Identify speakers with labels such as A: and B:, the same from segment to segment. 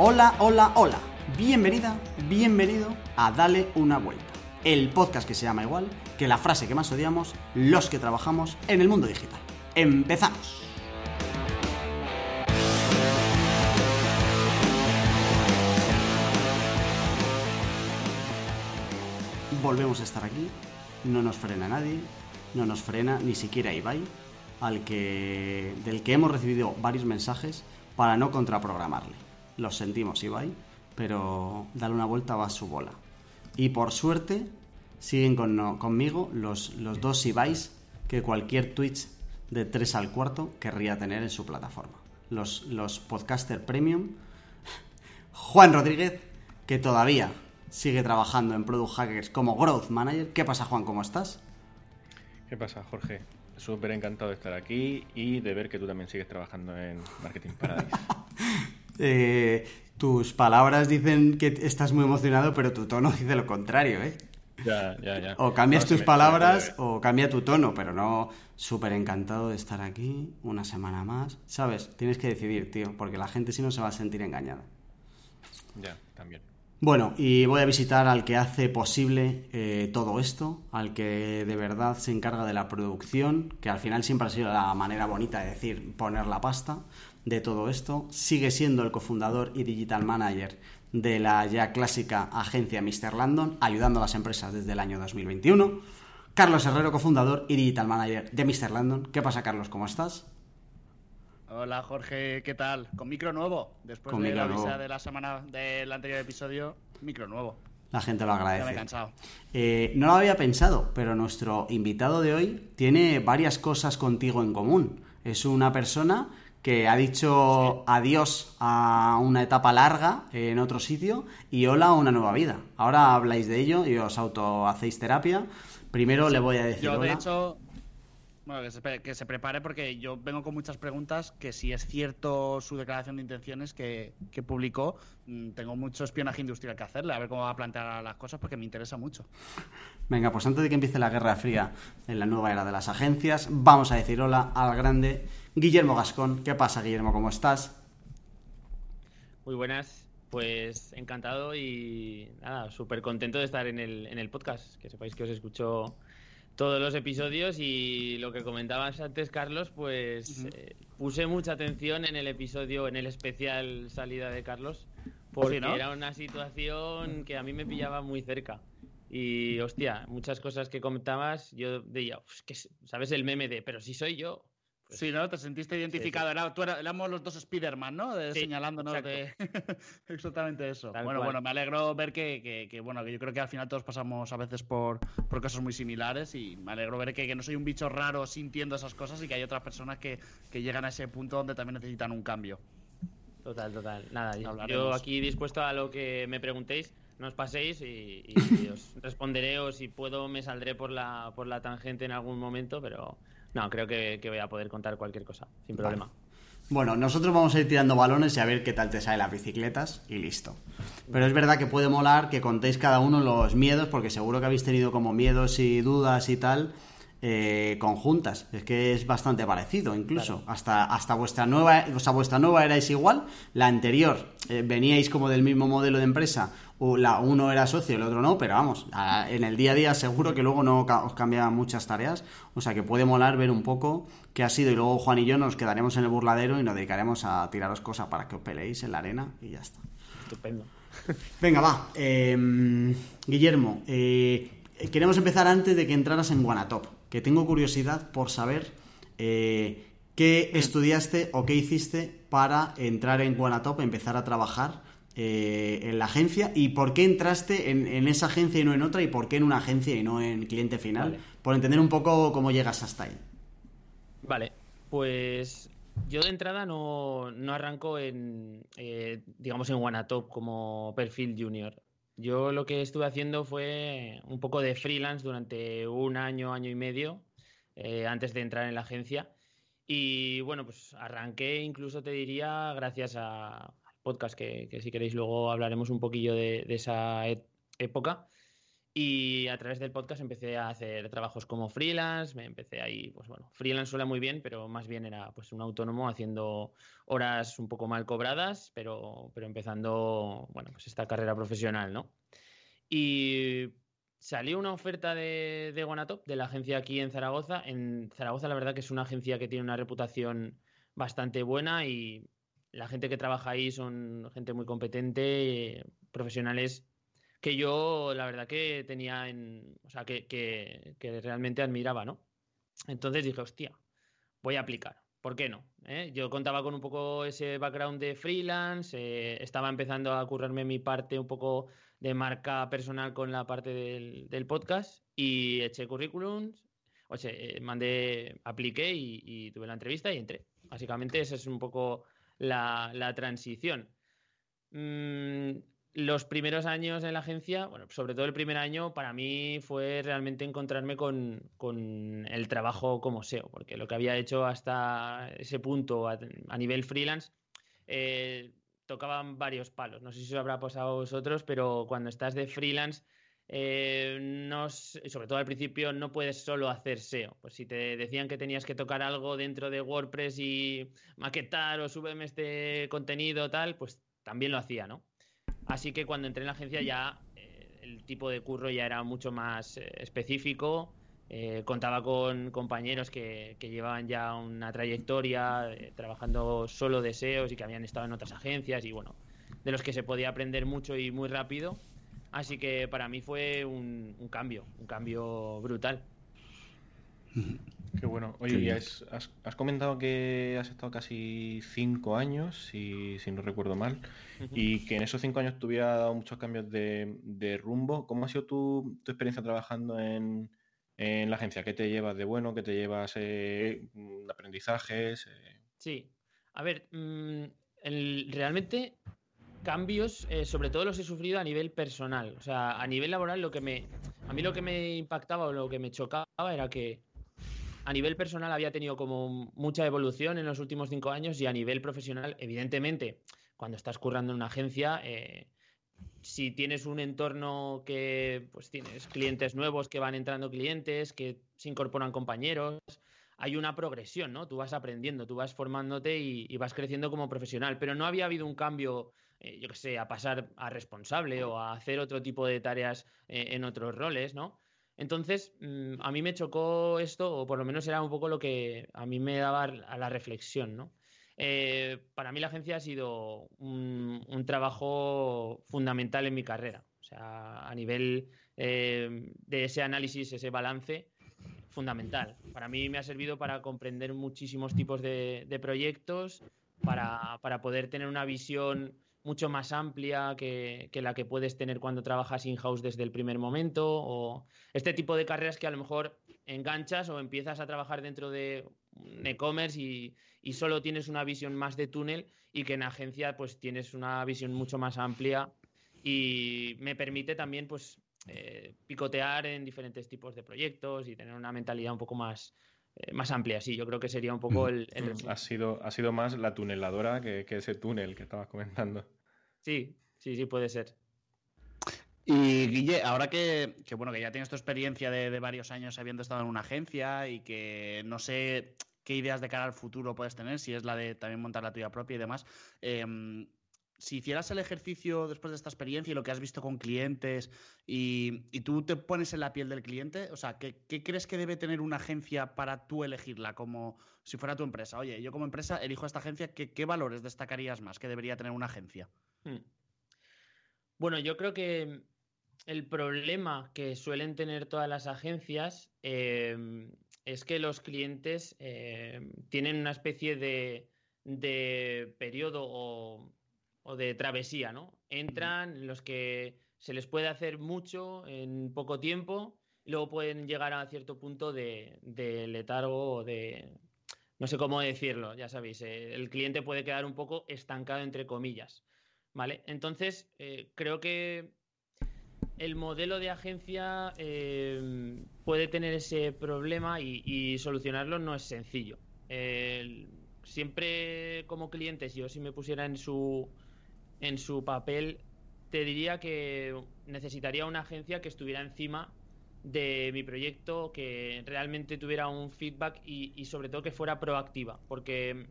A: Hola, hola, hola. Bienvenida, bienvenido a Dale una vuelta. El podcast que se llama igual que la frase que más odiamos los que trabajamos en el mundo digital. Empezamos. Volvemos a estar aquí, no nos frena nadie, no nos frena ni siquiera Ibai, al que, del que hemos recibido varios mensajes para no contraprogramarle. Los sentimos, Ibai, pero dale una vuelta va a su bola. Y por suerte, siguen con, no- conmigo los, los dos Ibais que cualquier Twitch de 3 al cuarto querría tener en su plataforma. Los, los podcaster premium. Juan Rodríguez, que todavía sigue trabajando en Product Hackers como Growth Manager. ¿Qué pasa, Juan? ¿Cómo estás?
B: ¿Qué pasa, Jorge? Súper encantado de estar aquí y de ver que tú también sigues trabajando en Marketing Paradise.
A: Eh, tus palabras dicen que estás muy emocionado, pero tu tono dice lo contrario, ¿eh?
B: ya, ya, ya.
A: O cambias
B: No,
A: tus
B: me-
A: palabras
B: me-
A: o cambia tu tono, pero no súper encantado de estar aquí una semana más. ¿Sabes? Tienes que decidir, tío, porque la gente si no se va a sentir engañada.
B: Ya, también.
A: Bueno, y voy a visitar al que hace posible eh, todo esto, al que de verdad se encarga de la producción, que al final siempre ha sido la manera bonita de decir poner la pasta de todo esto. Sigue siendo el cofundador y digital manager de la ya clásica agencia Mr. Landon, ayudando a las empresas desde el año 2021. Carlos Herrero, cofundador y digital manager de Mr. Landon. ¿Qué pasa, Carlos? ¿Cómo estás?
C: Hola Jorge, ¿qué tal? Con micro nuevo, después
A: Con
C: de la visa
A: nuevo.
C: de la semana del anterior episodio, micro nuevo.
A: La gente lo
C: Ya me he
A: agradece.
C: cansado.
A: Eh, no lo había pensado, pero nuestro invitado de hoy tiene varias cosas contigo en común. Es una persona que ha dicho adiós a una etapa larga en otro sitio y hola a una nueva vida. Ahora habláis de ello y os auto hacéis terapia. Primero le voy a decir
C: Yo, de
A: hola.
C: hecho, bueno, que se, que se prepare porque yo vengo con muchas preguntas que si es cierto su declaración de intenciones que, que publicó, mm, tengo mucho espionaje industrial que hacerle, a ver cómo va a plantear las cosas porque me interesa mucho.
A: Venga, pues antes de que empiece la Guerra Fría en la nueva era de las agencias, vamos a decir hola al grande Guillermo Gascón. ¿Qué pasa, Guillermo? ¿Cómo estás?
D: Muy buenas, pues encantado y nada, súper contento de estar en el, en el podcast. Que sepáis que os escucho todos los episodios y lo que comentabas antes, Carlos, pues eh, puse mucha atención en el episodio, en el especial salida de Carlos, porque
C: Sí, ¿no?
D: era una situación que a mí me pillaba muy cerca. Y hostia, muchas cosas que comentabas, yo decía, "Uf, que, s- ¿sabes el meme de, pero si soy yo? Pues,
C: Sí, ¿no? Te sentiste identificado. Era, tú era- éramos los dos Spider-Man, ¿no? De-
D: Sí,
C: señalándonos de exactamente eso.
D: Tal
C: bueno,
D: cual.
C: bueno, me alegro ver que, que- que, bueno, que yo creo que al final todos pasamos a veces por, por cosas muy similares y me alegro ver que, que no soy un bicho raro sintiendo esas cosas y que hay otras personas que, que llegan a ese punto donde también necesitan un cambio.
D: Total, total. Nada, yo- aquí dispuesto a lo que me preguntéis, no os paséis y, y os responderé o si puedo me saldré por la, por la tangente en algún momento, pero no, creo que, que voy a poder contar cualquier cosa, sin
A: Vale.
D: problema.
A: Bueno, nosotros vamos a ir tirando balones y a ver qué tal te salen las bicicletas y listo. Pero es verdad que puede molar que contéis cada uno los miedos, porque seguro que habéis tenido como miedos y dudas y tal eh, conjuntas. Es que es bastante parecido, incluso. Hasta, hasta vuestra nueva, o sea, vuestra nueva erais igual. La anterior eh, veníais como del mismo modelo de empresa. o la, uno era socio, el otro no, pero vamos, a- en el día a día seguro que luego no ca- os cambian muchas tareas. O sea que puede molar ver un poco qué ha sido. Y luego Juan y yo nos quedaremos en el burladero y nos dedicaremos a tiraros cosas para que os peleéis en la arena y ya está.
D: Estupendo.
A: Venga, va. Eh, Guillermo, eh, queremos empezar antes de que entraras en Guanatop, que tengo curiosidad por saber eh, qué estudiaste o qué hiciste para entrar en Guanatop, empezar a trabajar eh, en la agencia y por qué entraste en, en esa agencia y no en otra y por qué en una agencia y no en cliente final,
D: Vale.
A: por entender un poco cómo llegas hasta ahí.
D: Vale, pues yo de entrada no, no arranco en, eh, digamos, en Wanatop como perfil junior. Yo lo que estuve haciendo fue un poco de freelance durante un año, año y medio, eh, antes de entrar en la agencia. Y bueno, pues arranqué incluso te diría gracias a- al podcast, que, que si queréis luego hablaremos un poquillo de, esa e- época. Y a través del podcast empecé a hacer trabajos como freelance, me empecé ahí, pues bueno, freelance suena muy bien, pero más bien era pues un autónomo haciendo horas un poco mal cobradas, pero, pero empezando, bueno, pues esta carrera profesional, ¿no? Y salió una oferta de, de Guanatop, de la agencia aquí en Zaragoza. En Zaragoza la verdad que es una agencia que tiene una reputación bastante buena y la gente que trabaja ahí son gente muy competente, profesionales que yo la verdad que tenía en, o sea, que, que, realmente admiraba, ¿no? Entonces dije, hostia, voy a aplicar. ¿Por qué no? ¿Eh? Yo contaba con un poco ese background de freelance, eh, estaba empezando a currarme mi parte un poco de marca personal con la parte del, del podcast y eché currículums, o sea, eh, mandé, apliqué y, y, tuve la entrevista y entré. Básicamente esa es un poco la, la transición. Mm, los primeros años en la agencia, bueno, sobre todo el primer año, para mí fue realmente encontrarme con, con, el trabajo como SEO, porque lo que había hecho hasta ese punto a, nivel freelance eh, tocaban varios palos. No sé si os habrá pasado a vosotros, pero cuando estás de freelance, eh, no, sobre todo al principio, no puedes solo hacer SEO. Pues si te decían que tenías que tocar algo dentro de WordPress y maquetar o súbeme este contenido, tal, pues también lo hacía, ¿no? Así que cuando entré en la agencia ya eh, el tipo de curro ya era mucho más eh, específico. Eh, contaba con compañeros que, llevaban ya una trayectoria trabajando solo deseos y que habían estado en otras agencias y bueno, de los que se podía aprender mucho y muy rápido. Así que para mí fue un, un cambio, un cambio brutal.
B: Qué bueno. Oye, Qué has, has, has, comentado que has estado casi cinco años, si, si no recuerdo mal, uh -huh. y que en esos cinco años te hubiera dado muchos cambios de, de rumbo. ¿Cómo ha sido tu, tu experiencia trabajando en, en, la agencia? ¿Qué te llevas de bueno? ¿Qué te llevas eh, de aprendizajes? Eh...
D: Sí. A ver, mmm, el, realmente cambios, eh, sobre todo los he sufrido a nivel personal. O sea, a nivel laboral, lo que me, a mí lo que me impactaba o lo que me chocaba era que a nivel personal había tenido como mucha evolución en los últimos cinco años y a nivel profesional, evidentemente, cuando estás currando en una agencia, eh, si tienes un entorno que pues tienes clientes nuevos que van entrando clientes, que se incorporan compañeros, hay una progresión, ¿no? Tú vas aprendiendo, tú vas formándote y, vas creciendo como profesional, pero no había habido un cambio, eh, yo que sé, a pasar a responsable o a hacer otro tipo de tareas eh, en otros roles, ¿no? Entonces, mmm, a mí me chocó esto, o por lo menos era un poco lo que a mí me daba a la reflexión, ¿no? Eh, para mí la agencia ha sido un, un, trabajo fundamental en mi carrera. O sea, a nivel eh, de ese análisis, ese balance, fundamental. Para mí me ha servido para comprender muchísimos tipos de, de proyectos, para, para poder tener una visión mucho más amplia que, que, la que puedes tener cuando trabajas in-house desde el primer momento o este tipo de carreras que a lo mejor enganchas o empiezas a trabajar dentro de un e-commerce y, y, solo tienes una visión más de túnel y que en agencia pues tienes una visión mucho más amplia y me permite también pues eh, picotear en diferentes tipos de proyectos y tener una mentalidad un poco más eh, más amplia, sí, yo creo que sería un poco el... el...
B: Ha, sido, ha sido más la tuneladora que, que, ese túnel que estabas comentando.
D: Sí, sí, sí, puede ser.
C: Y Guille, ahora que, que bueno, que ya tienes tu experiencia de, de, varios años habiendo estado en una agencia y que no sé qué ideas de cara al futuro puedes tener, si es la de también montar la tuya propia y demás, eh, si hicieras el ejercicio después de esta experiencia y lo que has visto con clientes y, y tú te pones en la piel del cliente, o sea, ¿qué, ¿qué, crees que debe tener una agencia para tú elegirla como si fuera tu empresa? Oye, yo como empresa elijo esta agencia, ¿qué, qué valores destacarías más que debería tener una agencia? Hmm.
D: Bueno, yo creo que el problema que suelen tener todas las agencias eh, es que los clientes eh, tienen una especie de, de periodo o o de travesía, ¿no? Entran los que se les puede hacer mucho en poco tiempo, y luego pueden llegar a cierto punto de, de letargo o de, no sé cómo decirlo, ya sabéis, eh, el cliente puede quedar un poco estancado entre comillas, ¿vale? Entonces, eh, creo que el modelo de agencia eh, puede tener ese problema y, solucionarlo no es sencillo. siempre como clientes, yo si me pusiera en su en su papel te diría que necesitaría una agencia que estuviera encima de mi proyecto, que realmente tuviera un feedback y, sobre todo que fuera proactiva, porque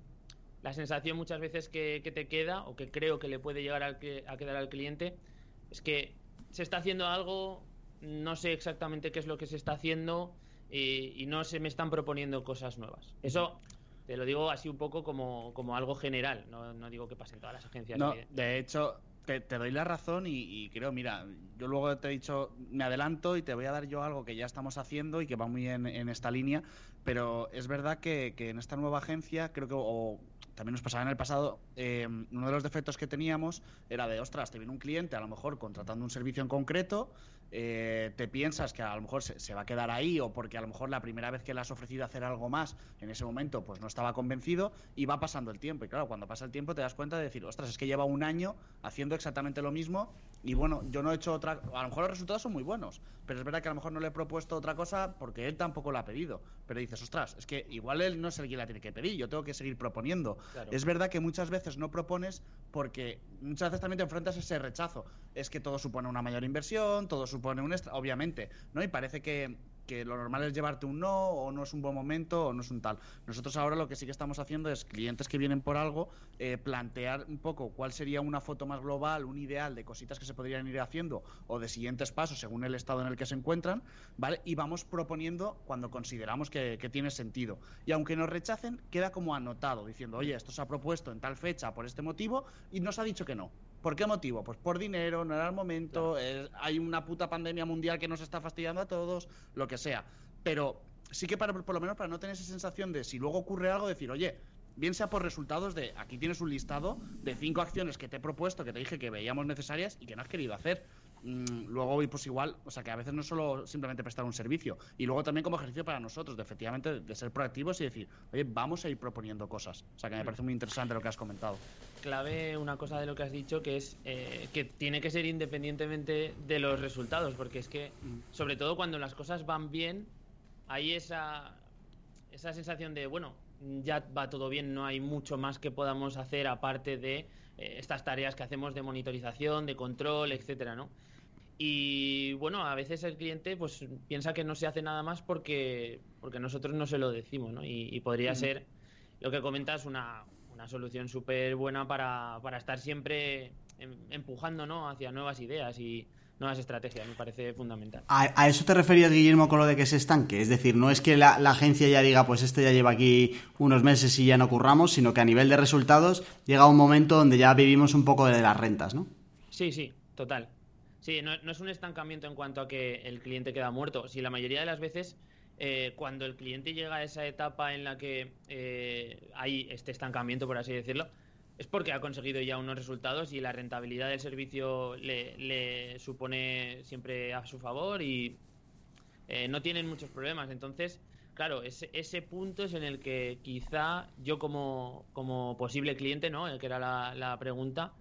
D: la sensación muchas veces que, te queda o que creo que le puede llegar a quedar al cliente es que se está haciendo algo, no sé exactamente qué es lo que se está haciendo y, no se me están proponiendo cosas nuevas. Eso te lo digo así un poco como, como algo general, no, no, digo que pase en todas las agencias.
C: No, de hecho, te, doy la razón y, creo, mira, yo luego te he dicho, me adelanto y te voy a dar yo algo que ya estamos haciendo y que va muy bien en esta línea, pero es verdad que, en esta nueva agencia, creo que, o también nos pasaba en el pasado, eh, uno de los defectos que teníamos era de, ostras, te viene un cliente a lo mejor contratando un servicio en concreto, eh, te piensas que a lo mejor se, va a quedar ahí o porque a lo mejor la primera vez que le has ofrecido hacer algo más en ese momento pues no estaba convencido y va pasando el tiempo. Y claro cuando pasa el tiempo te das cuenta de decir ostras es que lleva un año haciendo exactamente lo mismo y bueno yo no he hecho otra a lo mejor los resultados son muy buenos pero es verdad que a lo mejor no le he propuesto otra cosa porque él tampoco lo ha pedido. Pero dices ostras es que igual él no es el que la tiene que pedir yo tengo que seguir proponiendo es verdad que muchas veces no propones porque muchas veces también te enfrentas a ese rechazo. Es que todo supone una mayor inversión todo supone supone un extra, obviamente, ¿no? Y parece que, que lo normal es llevarte un no, o no es un buen momento, o no es un tal. Nosotros ahora lo que sí que estamos haciendo es clientes que vienen por algo, eh, plantear un poco cuál sería una foto más global, un ideal de cositas que se podrían ir haciendo, o de siguientes pasos según el estado en el que se encuentran, ¿vale? Y vamos proponiendo cuando consideramos que, que tiene sentido. Y aunque nos rechacen, queda como anotado, diciendo, oye, esto se ha propuesto en tal fecha por este motivo, y nos ha dicho que no. ¿Por qué motivo? Pues por dinero, no era el momento, hay una puta pandemia mundial que nos está fastidiando a todos, lo que sea. Pero sí que para, por lo menos para no tener esa sensación de si luego ocurre algo, decir, oye, bien sea por resultados de aquí tienes un listado de cinco acciones que te he propuesto, que te dije que veíamos necesarias y que no has querido hacer. Mm, luego, pues igual, o sea, que a veces no es solo simplemente prestar un servicio, y luego también como ejercicio para nosotros, de efectivamente de ser proactivos y decir, oye, vamos a ir proponiendo cosas. O sea, que me parece muy interesante lo que has comentado.
D: Clave una cosa de lo que has dicho, que es eh, que tiene que ser independientemente de los resultados, porque es que, mm. sobre todo cuando las cosas van bien, hay esa, esa sensación de, bueno, ya va todo bien, no hay mucho más que podamos hacer aparte de eh, estas tareas que hacemos de monitorización, de control, etcétera, ¿no? Y bueno, a veces el cliente pues piensa que no se hace nada más porque, porque nosotros no se lo decimos, ¿no? Y, podría ser lo que comentas una, una solución súper buena para, para, estar siempre em, empujando ¿no? hacia nuevas ideas y nuevas estrategias, me parece fundamental.
A: ¿A, eso te referías, Guillermo, con lo de que se estanque? Es decir, no es que la, la, agencia ya diga, pues este ya lleva aquí unos meses y ya no curramos, sino que a nivel de resultados llega un momento donde ya vivimos un poco de las rentas, ¿no?
D: Sí, sí, total. Sí, no, es un estancamiento en cuanto a que el cliente queda muerto. Si la mayoría de las veces, eh, cuando el cliente llega a esa etapa en la que eh, hay este estancamiento, por así decirlo, es porque ha conseguido ya unos resultados y la rentabilidad del servicio le, supone siempre a su favor y eh, no tienen muchos problemas. Entonces, claro, ese, ese punto es en el que quizá yo como, como posible cliente, ¿no? El que era la, la pregunta,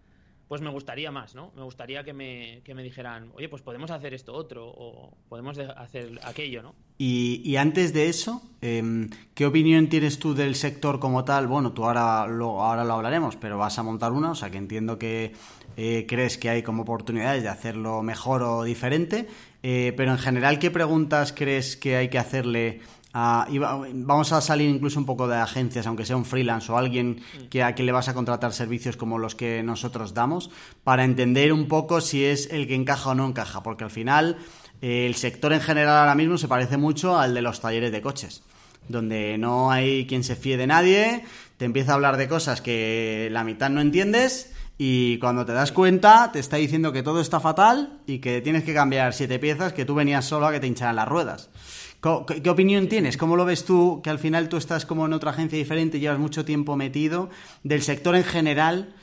D: pues me gustaría más, ¿no? Me gustaría que me, que me dijeran, oye, pues podemos hacer esto otro o podemos hacer aquello, ¿no?
A: Y, antes de eso, em, ¿qué opinión tienes tú del sector como tal? Bueno, tú ahora lo, ahora lo hablaremos, pero vas a montar una, o sea que entiendo que eh, crees que hay como oportunidades de hacerlo mejor o diferente, eh, pero en general, ¿qué preguntas crees que hay que hacerle vamos a salir incluso un poco de agencias, aunque sea un freelance o alguien que a quien le vas a contratar servicios como los que nosotros damos, para entender un poco si es el que encaja o no encaja, porque al final eh, el sector en general ahora mismo se parece mucho al de los talleres de coches, donde no hay quien se fíe de nadie, te empieza a hablar de cosas que la mitad no entiendes. Y cuando te das cuenta, te está diciendo que todo está fatal y que tienes que cambiar siete piezas que tú venías solo a que te hincharan las ruedas. ¿Qué, opinión tienes? ¿Cómo lo ves tú? Que al final tú estás como en otra agencia diferente, llevas mucho tiempo metido, del sector en general.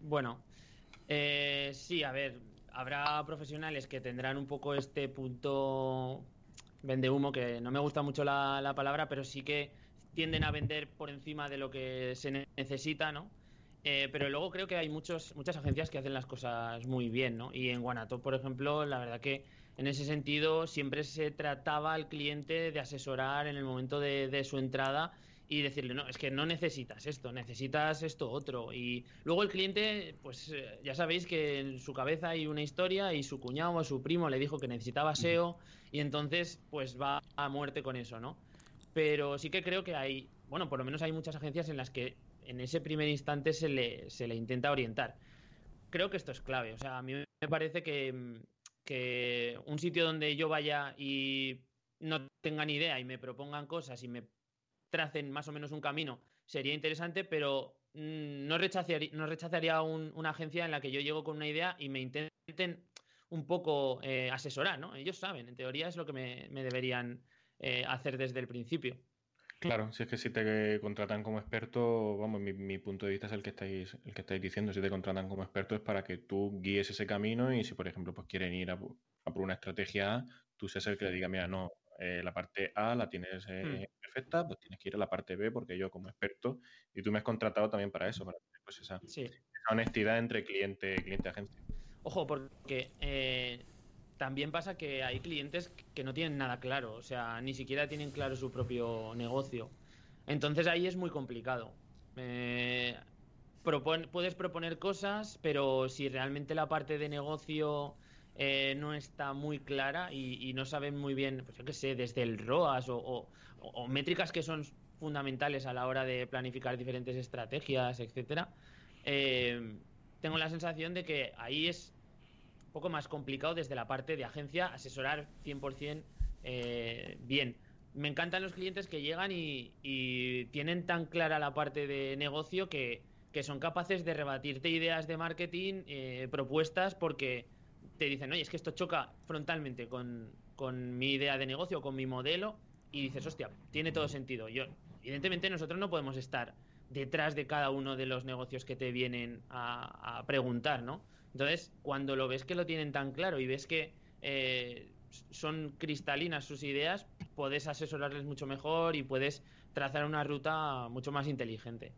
D: Bueno, eh, sí, a ver, habrá profesionales que tendrán un poco este punto vende humo, que no me gusta mucho la, palabra, pero sí que tienden a vender por encima de lo que se necesita, ¿no? Eh, pero luego creo que hay muchos, muchas agencias que hacen las cosas muy bien, ¿no? Y en Guanato, por ejemplo, la verdad que en ese sentido, siempre se trataba al cliente de asesorar en el momento de, su entrada y decirle, no, es que no necesitas esto, necesitas esto otro. Y luego el cliente, pues eh, ya sabéis que en su cabeza hay una historia y su cuñado o su primo le dijo que necesitaba SEO y entonces pues va a muerte con eso, ¿no? Pero sí que creo que hay, bueno, por lo menos hay muchas agencias en las que en ese primer instante se le, se le intenta orientar. Creo que esto es clave, o sea, a mí me parece que, que un sitio donde yo vaya y no tengan idea y me propongan cosas y me tracen más o menos un camino, sería interesante, pero mm, no rechazaría, no rechazaría una agencia en la que yo llego con una idea y me intenten un poco eh, asesorar, ¿no? Ellos saben, en teoría es lo que me, deberían eh, hacer desde el principio.
B: Claro, si es que si te contratan como experto, vamos, mi, punto de vista es el que estáis, el que estáis diciendo. Si te contratan como experto es para que tú guíes ese camino y si, por ejemplo, pues quieren ir a, por una estrategia A, tú seas el que le diga, mira, no, eh, la parte A la tienes hmm. perfecta, pues tienes que ir a la parte B porque yo como experto, y tú me has contratado también para eso, para tener pues esa, honestidad entre cliente, cliente agencia.
D: Ojo, porque eh, también pasa que hay clientes que no tienen nada claro, o sea, ni siquiera tienen claro su propio negocio. Entonces ahí es muy complicado. Eh, puedes proponer cosas, pero si realmente la parte de negocio eh, no está muy clara y, no saben muy bien, pues yo qué sé, desde el ROAS o, métricas que son fundamentales a la hora de planificar diferentes estrategias, etcétera. Eh, tengo la sensación de que ahí es poco más complicado desde la parte de agencia asesorar 100% eh, bien. Me encantan los clientes que llegan y, tienen tan clara la parte de negocio que, son capaces de rebatirte ideas de marketing, propuestas, porque te dicen, oye, es que esto choca frontalmente con, mi idea de negocio, con mi modelo, y dices, hostia, tiene todo sentido. Yo, evidentemente, nosotros no podemos estar detrás de cada uno de los negocios que te vienen a, preguntar, ¿no? Entonces, cuando lo ves que lo tienen tan claro y ves que eh, son cristalinas sus ideas, puedes asesorarles mucho mejor y puedes trazar una ruta mucho más inteligente.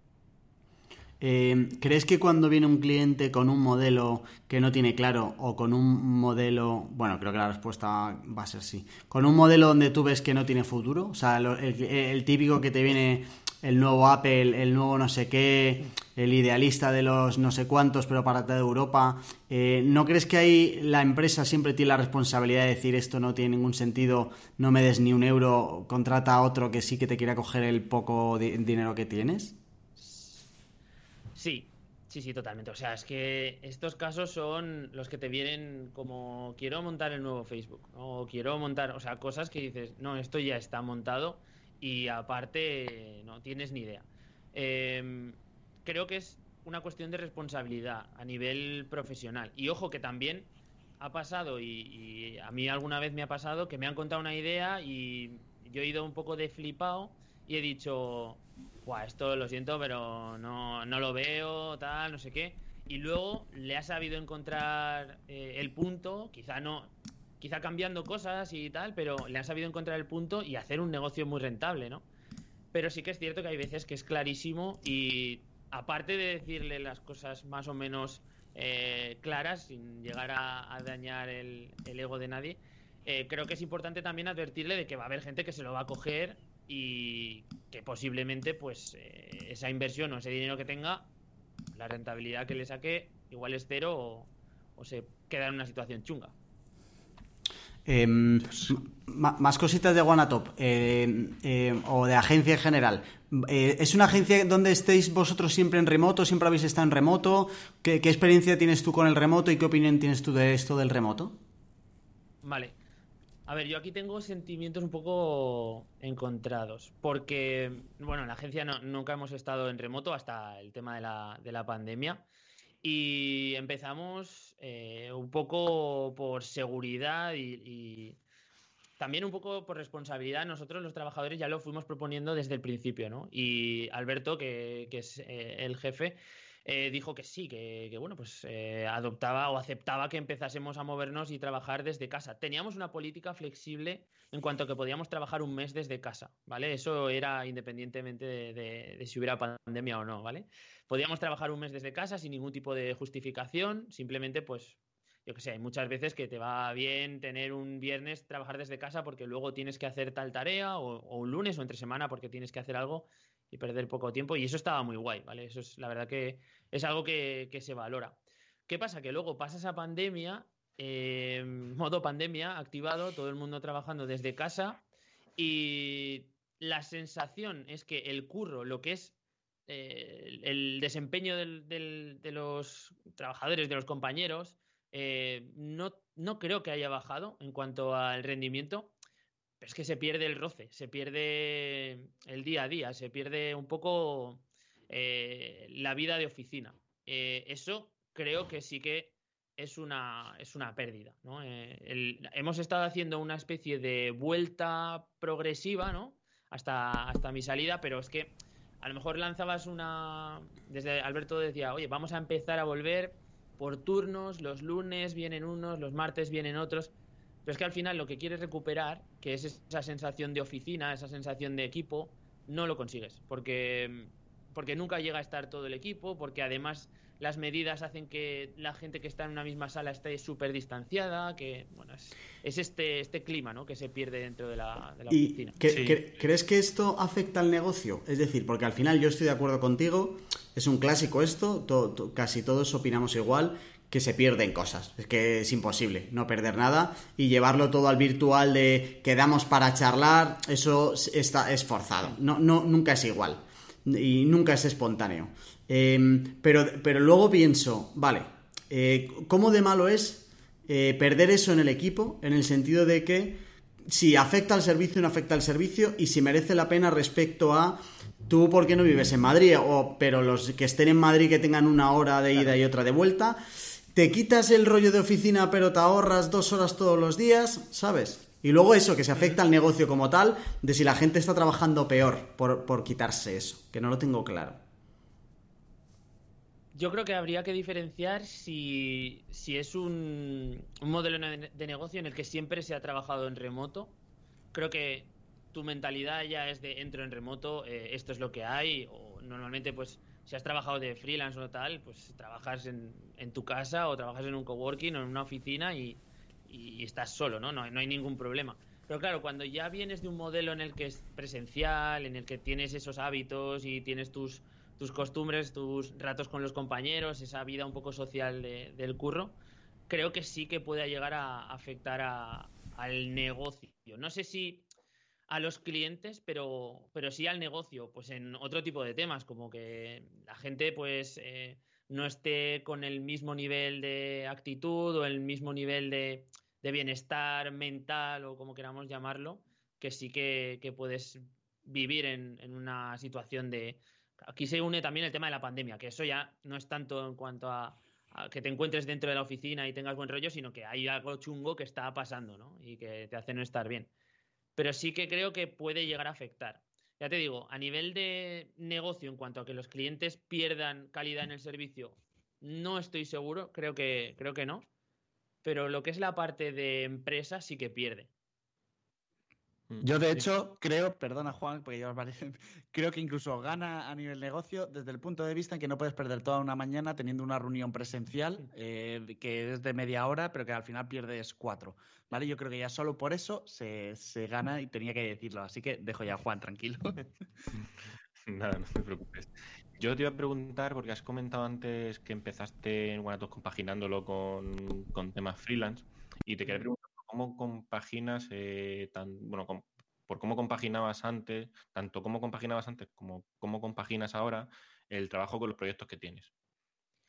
A: Eh, ¿Crees que cuando viene un cliente con un modelo que no tiene claro o con un modelo, bueno, creo que la respuesta va a ser sí, con un modelo donde tú ves que no tiene futuro, o sea, el, típico que te viene el nuevo Apple, el nuevo no sé qué, el idealista de los no sé cuántos, pero para toda Europa, eh, ¿no crees que ahí la empresa siempre tiene la responsabilidad de decir esto no tiene ningún sentido, no me des ni un euro, contrata a otro que sí que te quiera coger el poco dinero que tienes?
D: Sí, sí, sí, totalmente. O sea, es que estos casos son los que te vienen como quiero montar el nuevo Facebook o quiero montar, o sea, cosas que dices, no, esto ya está montado y aparte no tienes ni idea. Em, creo que es una cuestión de responsabilidad a nivel profesional. Y ojo que también ha pasado, y, a mí alguna vez me ha pasado, que me han contado una idea y yo he ido un poco de flipado y he dicho, esto lo siento, pero no, lo veo, tal, no sé qué. Y luego le ha sabido encontrar eh, el punto, quizá no, quizá cambiando cosas y tal, pero le ha sabido encontrar el punto y hacer un negocio muy rentable, ¿no? Pero sí que es cierto que hay veces que es clarísimo y aparte de decirle las cosas más o menos eh, claras, sin llegar a, dañar el, ego de nadie, eh, creo que es importante también advertirle de que va a haber gente que se lo va a coger y que posiblemente pues eh, esa inversión o ese dinero que tenga, la rentabilidad que le saque igual es cero o, se queda en una situación chunga.
A: Em, más cositas de Guanatop em, o de agencia en general. Eh, ¿Es una agencia donde estéis vosotros siempre en remoto? ¿Siempre habéis estado en remoto? ¿Qué, experiencia tienes tú con el remoto y qué opinión tienes tú de esto del remoto?
D: Vale, a ver, yo aquí tengo sentimientos un poco encontrados, porque, bueno, en la agencia nunca hemos estado en remoto hasta el tema de la, de la pandemia y empezamos eh, un poco por seguridad y, también un poco por responsabilidad. Nosotros los trabajadores ya lo fuimos proponiendo desde el principio, ¿no? Y Alberto, que, es eh, el jefe, eh, dijo que sí, que, bueno, pues eh, adoptaba o aceptaba que empezásemos a movernos y trabajar desde casa. Teníamos una política flexible en cuanto a que podíamos trabajar un mes desde casa, ¿vale? Eso era independientemente de, si hubiera pandemia o no, ¿vale? Podíamos trabajar un mes desde casa sin ningún tipo de justificación, simplemente pues yo que sé, hay muchas veces que te va bien tener un viernes trabajar desde casa porque luego tienes que hacer tal tarea o, o, un lunes o entre semana porque tienes que hacer algo y perder poco tiempo. Y eso estaba muy guay, ¿vale? Eso es la verdad que es algo que, se valora. ¿Qué pasa? Que luego pasa esa pandemia, eh, modo pandemia activado, todo el mundo trabajando desde casa y la sensación es que el curro, lo que es eh, el desempeño de los trabajadores, de los compañeros, eh, no, no creo que haya bajado en cuanto al rendimiento, es que se pierde el roce, se pierde el día a día, se pierde un poco eh, la vida de oficina. eso creo que sí que es una, es una pérdida. hemos estado haciendo una especie de vuelta progresiva ¿no? hasta, hasta mi salida, pero es que a lo mejor lanzabas una. Desde Alberto decía, oye, vamos a empezar a volver por turnos, los lunes vienen unos, los martes vienen otros. Pero es que al final lo que quieres recuperar, que es esa sensación de oficina, esa sensación de equipo, no lo consigues. Porque, porque nunca llega a estar todo el equipo, porque además las medidas hacen que la gente que está en una misma sala esté súper distanciada, que bueno, es, este, este clima ¿no? que se pierde dentro de la, de oficina.
A: ¿Crees que esto afecta al negocio? Es decir, porque al final yo estoy de acuerdo contigo, es un clásico esto, casi todos opinamos igual, que se pierden cosas. Es que es imposible no perder nada y llevarlo todo al virtual de quedamos para charlar, eso está, es forzado. No, no, nunca es igual y nunca es espontáneo. Em, pero, pero luego pienso, vale, eh, ¿cómo de malo es eh, perder eso en el equipo? En el sentido de que si afecta al servicio, no afecta al servicio y si merece la pena respecto a tú, ¿por qué no vives en Madrid? O, pero los que estén en Madrid que tengan una hora de ida y otra de vuelta. Te quitas el rollo de oficina, pero te ahorras dos horas todos los días, ¿sabes? Y luego eso, que se afecta al negocio como tal, de si la gente está trabajando peor por, por quitarse eso, que no lo tengo claro.
D: Yo creo que habría que diferenciar si, es un, modelo de negocio en el que siempre se ha trabajado en remoto. Creo que tu mentalidad ya es de entro en remoto, eh, esto es lo que hay, o normalmente pues si has trabajado de freelance o tal, pues trabajas en, en tu casa o trabajas en un coworking o en una oficina y, y estás solo, ¿no? ¿no? No hay ningún problema. Pero claro, cuando ya vienes de un modelo en el que es presencial, en el que tienes esos hábitos y tienes tus tus costumbres, tus ratos con los compañeros, esa vida un poco social del curro, creo que sí que puede llegar a afectar al negocio. No sé si a los clientes, pero, pero sí al negocio, pues en otro tipo de temas, como que la gente pues eh, no esté con el mismo nivel de actitud o el mismo nivel de, bienestar mental o como queramos llamarlo, que sí que, puedes vivir en una situación de, Aquí se une también el tema de la pandemia, que eso ya no es tanto en cuanto a, que te encuentres dentro de la oficina y tengas buen rollo, sino que hay algo chungo que está pasando, ¿no? Y que te hace no estar bien. Pero sí que creo que puede llegar a afectar. Ya te digo, a nivel de negocio, en cuanto a que los clientes pierdan calidad en el servicio, no estoy seguro, creo que, creo que no. Pero lo que es la parte de empresa sí que pierde.
C: Mm, yo, de hecho, creo, perdona Juan, porque yo creo que incluso gana a nivel negocio desde el punto de vista en que no puedes perder toda una mañana teniendo una reunión presencial eh, que es de media hora, pero que al final pierdes cuatro. ¿Vale? Yo creo que ya solo por eso se, gana y tenía que decirlo. Así que dejo ya a Juan tranquilo.
B: Nada, no te preocupes. Yo te iba a preguntar, porque has comentado antes que empezaste en Guanatos compaginándolo con, con temas freelance, y te quería preguntar cómo compaginas, eh, tan, bueno, por cómo compaginabas antes, tanto cómo compaginabas antes como cómo compaginas ahora el trabajo con los proyectos que tienes,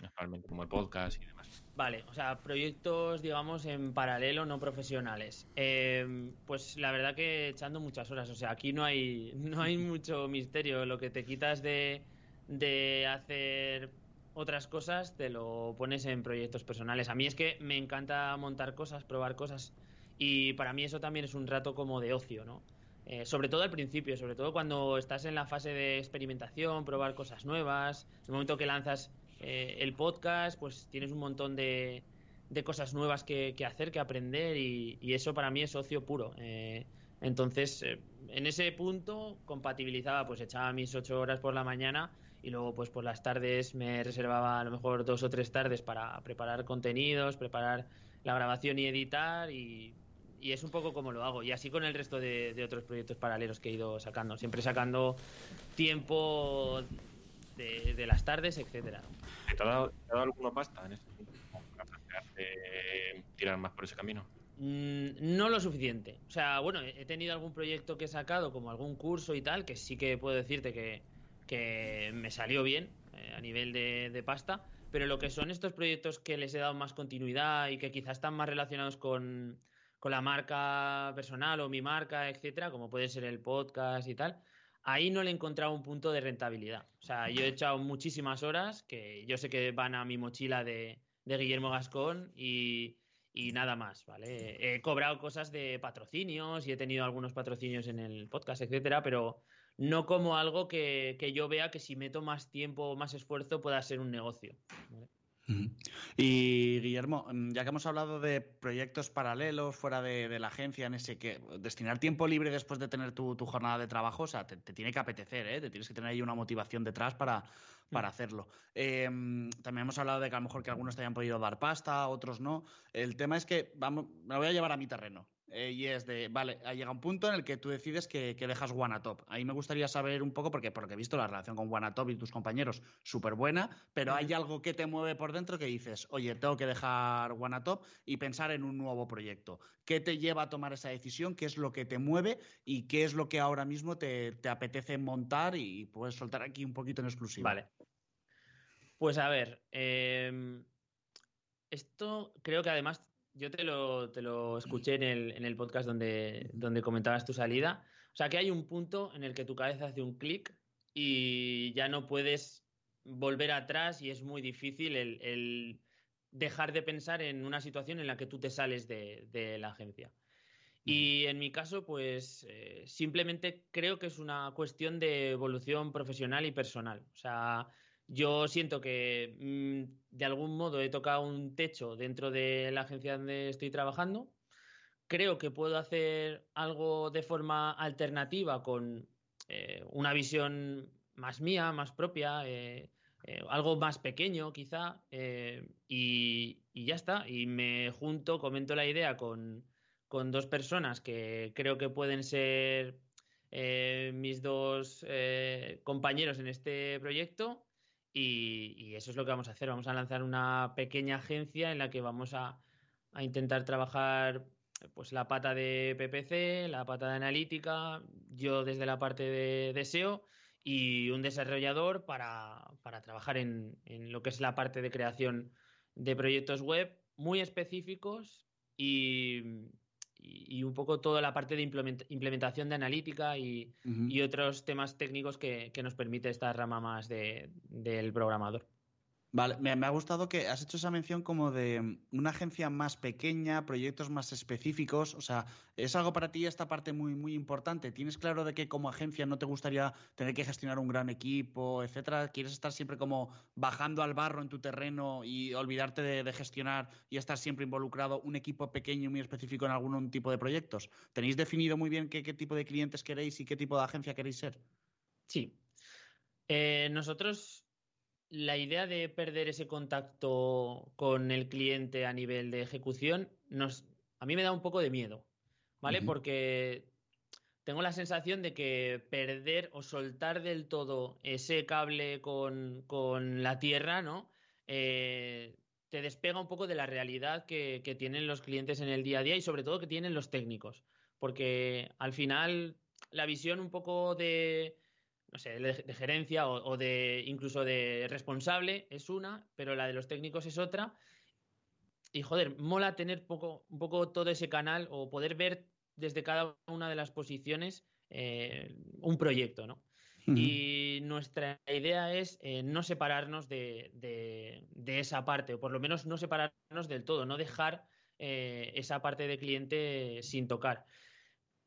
B: actualmente, como el podcast y demás.
D: Vale, o sea, proyectos, digamos, en paralelo, no profesionales. Em, pues la verdad que echando muchas horas, o sea, aquí no hay, no hay mucho misterio. Lo que te quitas de, de hacer otras cosas, te lo pones en proyectos personales. A mí es que me encanta montar cosas, probar cosas y para mí eso también es un rato como de ocio, ¿no? Eh, sobre todo al principio, sobre todo cuando estás en la fase de experimentación, probar cosas nuevas. El momento que lanzas eh, el podcast, pues tienes un montón de, de cosas nuevas que, hacer, que aprender y, eso para mí es ocio puro. Eh, entonces, en ese punto compatibilizaba, pues echaba mis ocho horas por la mañana y luego pues por las tardes me reservaba a lo mejor dos o tres tardes para preparar contenidos, preparar la grabación y editar y y es un poco como lo hago. Y así con el resto de, otros proyectos paralelos que he ido sacando. Siempre sacando tiempo de, las tardes, etcétera.
B: ¿Te ha dado, alguna pasta en este para tirar más por ese camino?
D: Mm, no lo suficiente. O sea, bueno, he tenido algún proyecto que he sacado, como algún curso y tal, que sí que puedo decirte que, que me salió bien eh, a nivel de, de, pasta, pero lo que son estos proyectos que les he dado más continuidad y que quizás están más relacionados con, con la marca personal o mi marca, etcétera, como puede ser el podcast y tal, ahí no le he encontrado un punto de rentabilidad. O sea, yo he echado muchísimas horas que yo sé que van a mi mochila de, de Guillermo Gascón y, y, nada más, ¿vale? He cobrado cosas de patrocinios y he tenido algunos patrocinios en el podcast, etcétera, pero no como algo que, que yo vea que si meto más tiempo o más esfuerzo pueda ser un negocio. ¿vale?
C: Y Guillermo, mm, ya que hemos hablado de proyectos paralelos fuera de, la agencia, en ese que destinar tiempo libre después de tener tu, jornada de trabajo, o sea, te, tiene que apetecer, ¿eh? te tienes que tener ahí una motivación detrás para, para mm. hacerlo. Em, también hemos hablado de que a lo mejor que algunos te hayan podido dar pasta, otros no. El tema es que vamos, me lo voy a llevar a mi terreno. Eh, y es de, vale, ha llegado un punto en el que tú decides que, que dejas Wanatop. Ahí me gustaría saber un poco, porque, porque he visto la relación con Wanatop y tus compañeros súper buena, pero hay algo que te mueve por dentro que dices, oye, tengo que dejar Wanatop y pensar en un nuevo proyecto. ¿Qué te lleva a tomar esa decisión? ¿Qué es lo que te mueve? ¿Y qué es lo que ahora mismo te, te apetece montar? Y puedes soltar aquí un poquito en exclusiva.
D: Vale. Pues a ver, eh, esto creo que además yo te lo, te lo escuché en el, en el podcast donde, donde comentabas tu salida. O sea que hay un punto en el que tu cabeza hace un clic y ya no puedes volver atrás y es muy difícil el, dejar de pensar en una situación en la que tú te sales de, la agencia. Y en mi caso, pues eh, simplemente creo que es una cuestión de evolución profesional y personal. O sea, yo siento que mm, de algún modo he tocado un techo dentro de la agencia donde estoy trabajando. Creo que puedo hacer algo de forma alternativa con eh, una visión más mía, más propia, eh, eh, algo más pequeño quizá, y, ya está. Y me junto, comento la idea con, con dos personas que creo que pueden ser mis dos compañeros en este proyecto y, eso es lo que vamos a hacer. Vamos a lanzar una pequeña agencia en la que vamos a, intentar trabajar pues la pata de PPC, la pata de analítica, yo desde la parte de deseo y un desarrollador para, trabajar en, en, lo que es la parte de creación de proyectos web muy específicos y, y, un poco toda la parte de implementación de analítica y, otros temas técnicos que, nos permite esta rama más del programador.
C: Vale, me, ha gustado que has hecho esa mención como de una agencia más pequeña, proyectos más específicos. O sea, ¿es algo para ti esta parte muy, muy importante? ¿Tienes claro de que como agencia no te gustaría tener que gestionar un gran equipo, etcétera? ¿Quieres estar siempre como bajando al barro en tu terreno y olvidarte de, gestionar y estar siempre involucrado un equipo pequeño y muy específico en algún tipo de proyectos? ¿Tenéis definido muy bien qué, tipo de clientes queréis y qué tipo de agencia queréis ser?
D: Sí. Eh, nosotros la idea de perder ese contacto con el cliente a nivel de ejecución nos, a mí me da un poco de miedo, ¿vale? Porque tengo la sensación de que perder o soltar del todo ese cable con, la tierra, ¿no? Eh, te despega un poco de la realidad que, que tienen los clientes en el día a día y sobre todo que tienen los técnicos. Porque al final la visión un poco de no sé, de, gerencia o, de incluso de responsable es una, pero la de los técnicos es otra. Y joder, mola tener poco, un poco todo ese canal o poder ver desde cada una de las posiciones eh, un proyecto, ¿no? Y nuestra idea es eh, no separarnos de, de, esa parte, o por lo menos no separarnos del todo, no dejar eh, esa parte de cliente sin tocar.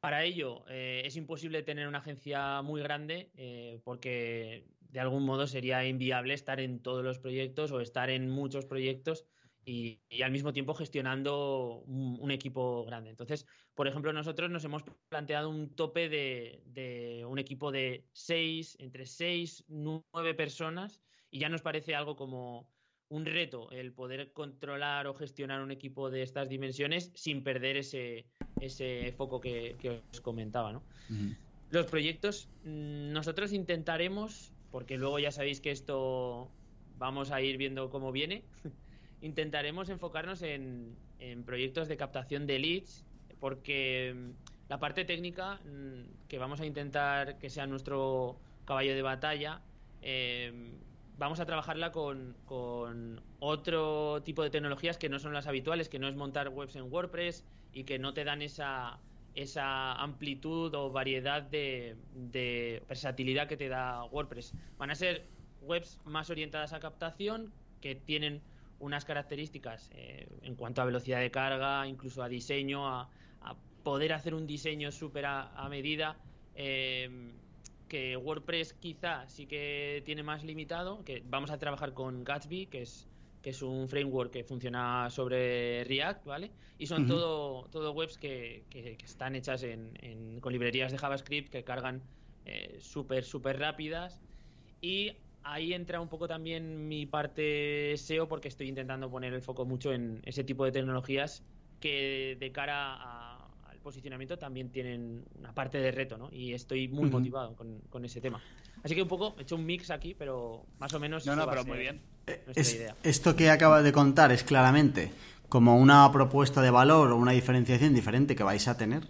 D: Para ello eh, es imposible tener una agencia muy grande eh, porque de algún modo sería inviable estar en todos los proyectos o estar en muchos proyectos y, al mismo tiempo gestionando un, equipo grande. Entonces, por ejemplo, nosotros nos hemos planteado un tope de, un equipo de seis, entre seis, nueve personas y ya nos parece algo como un reto el poder controlar o gestionar un equipo de estas dimensiones sin perder ese, ese foco que, os comentaba, ¿no? Los proyectos, mm, nosotros intentaremos, porque luego ya sabéis que esto vamos a ir viendo cómo viene, intentaremos enfocarnos en, proyectos de captación de leads, porque mm, la parte técnica, mm, que vamos a intentar que sea nuestro caballo de batalla, em, vamos a trabajarla con, otro tipo de tecnologías que no son las habituales, que no es montar webs en WordPress y que no te dan esa, esa amplitud o variedad de, versatilidad que te da WordPress. Van a ser webs más orientadas a captación, que tienen unas características eh, en cuanto a velocidad de carga, incluso a diseño, a, poder hacer un diseño súper a, medida. Eh, que WordPress quizá sí que tiene más limitado, que vamos a trabajar con Gatsby, que es que es un framework que funciona sobre React, ¿vale? Y son todo, todo webs que, están hechas en, con librerías de JavaScript que cargan eh, súper, súper rápidas. Y ahí entra un poco también mi parte SEO porque estoy intentando poner el foco mucho en ese tipo de tecnologías que de cara a posicionamiento también tienen una parte de reto, ¿no? Y estoy muy motivado con, ese tema. Así que un poco, he hecho un mix aquí, pero más o menos.
C: No, no, pero muy bien.
A: Esto que acabas de contar es claramente como una propuesta de valor o una diferenciación diferente que vais a tener.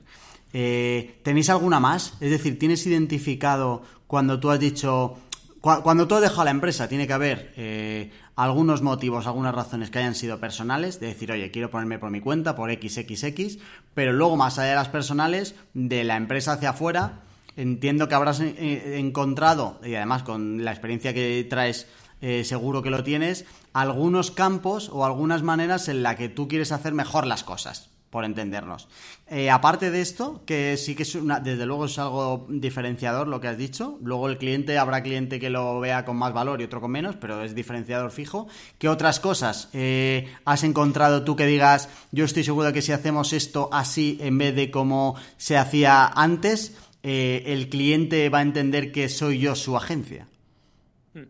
A: Eh, ¿Tenéis alguna más? Es decir, ¿tienes identificado cuando tú has dicho cuando tú has dejado la empresa, tiene que haber eh, algunos motivos, algunas razones que hayan sido personales, de decir, oye, quiero ponerme por mi cuenta, por XXX, pero luego, más allá de las personales, de la empresa hacia afuera, entiendo que habrás eh, encontrado, y además con la experiencia que traes, eh, seguro que lo tienes, algunos campos o algunas maneras en la que tú quieres hacer mejor las cosas por entendernos. Eh, aparte de esto, que sí que es una, desde luego es algo diferenciador lo que has dicho. Luego el cliente, habrá cliente que lo vea con más valor y otro con menos, pero es diferenciador fijo. ¿Qué otras cosas eh, has encontrado tú que digas, yo estoy seguro de que si hacemos esto así en vez de como se hacía antes, eh, el cliente va a entender que soy yo su agencia? Hmm.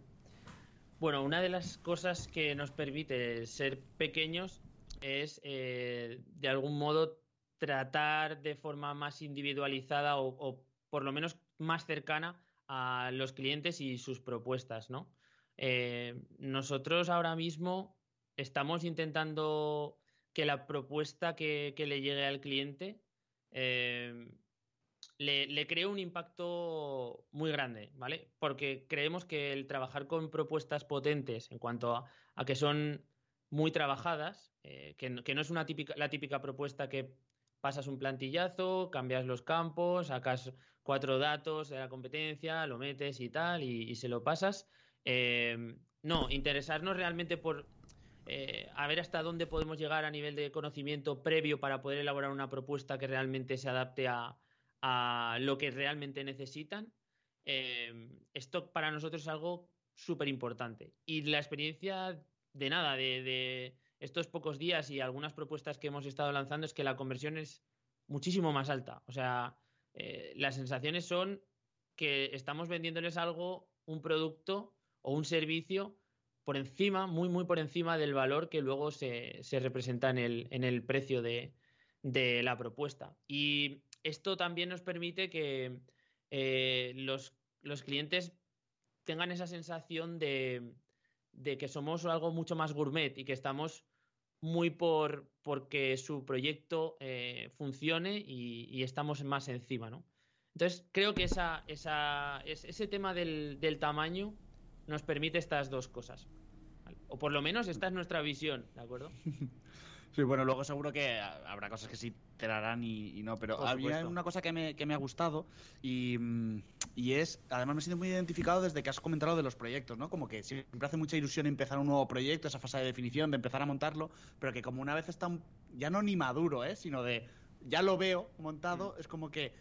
D: Bueno, una de las cosas que nos permite ser pequeños es eh, de algún modo tratar de forma más individualizada o, por lo menos más cercana a los clientes y sus propuestas, ¿no? Eh, nosotros ahora mismo estamos intentando que la propuesta que, le llegue al cliente le, cree un impacto muy grande, ¿vale? Porque creemos que el trabajar con propuestas potentes en cuanto a que son muy trabajadas, eh, que, no es una típica, la típica propuesta que pasas un plantillazo, cambias los campos, sacas cuatro datos de la competencia, lo metes y tal, y, se lo pasas. Eh, no, interesarnos realmente por eh, a ver hasta dónde podemos llegar a nivel de conocimiento previo para poder elaborar una propuesta que realmente se adapte a, a lo que realmente necesitan. esto para nosotros es algo súper importante. Y la experiencia de nada, de, estos pocos días y algunas propuestas que hemos estado lanzando es que la conversión es muchísimo más alta. O sea, eh, las sensaciones son que estamos vendiéndoles algo, un producto o un servicio por encima, muy, muy por encima del valor que luego se, representa en el, en el precio de, la propuesta. Y esto también nos permite que eh, los, los clientes tengan esa sensación de, de que somos algo mucho más gourmet y que estamos muy por porque su proyecto eh, funcione y, estamos más encima, ¿no? Entonces creo que ese tema del, del tamaño nos permite estas dos cosas. O por lo menos esta es nuestra visión, ¿de acuerdo?
C: Sí, bueno, luego seguro que habrá cosas que sí te harán y, no, pero había una cosa que me, que me ha gustado y, mm, y, es, además me siento muy identificado desde que has comentado de los proyectos, ¿no? Como que siempre hace mucha ilusión empezar un nuevo proyecto, esa fase de definición, de empezar a montarlo, pero que como una vez está ya no ni maduro, ¿eh? Sino de ya lo veo montado, mm. es como que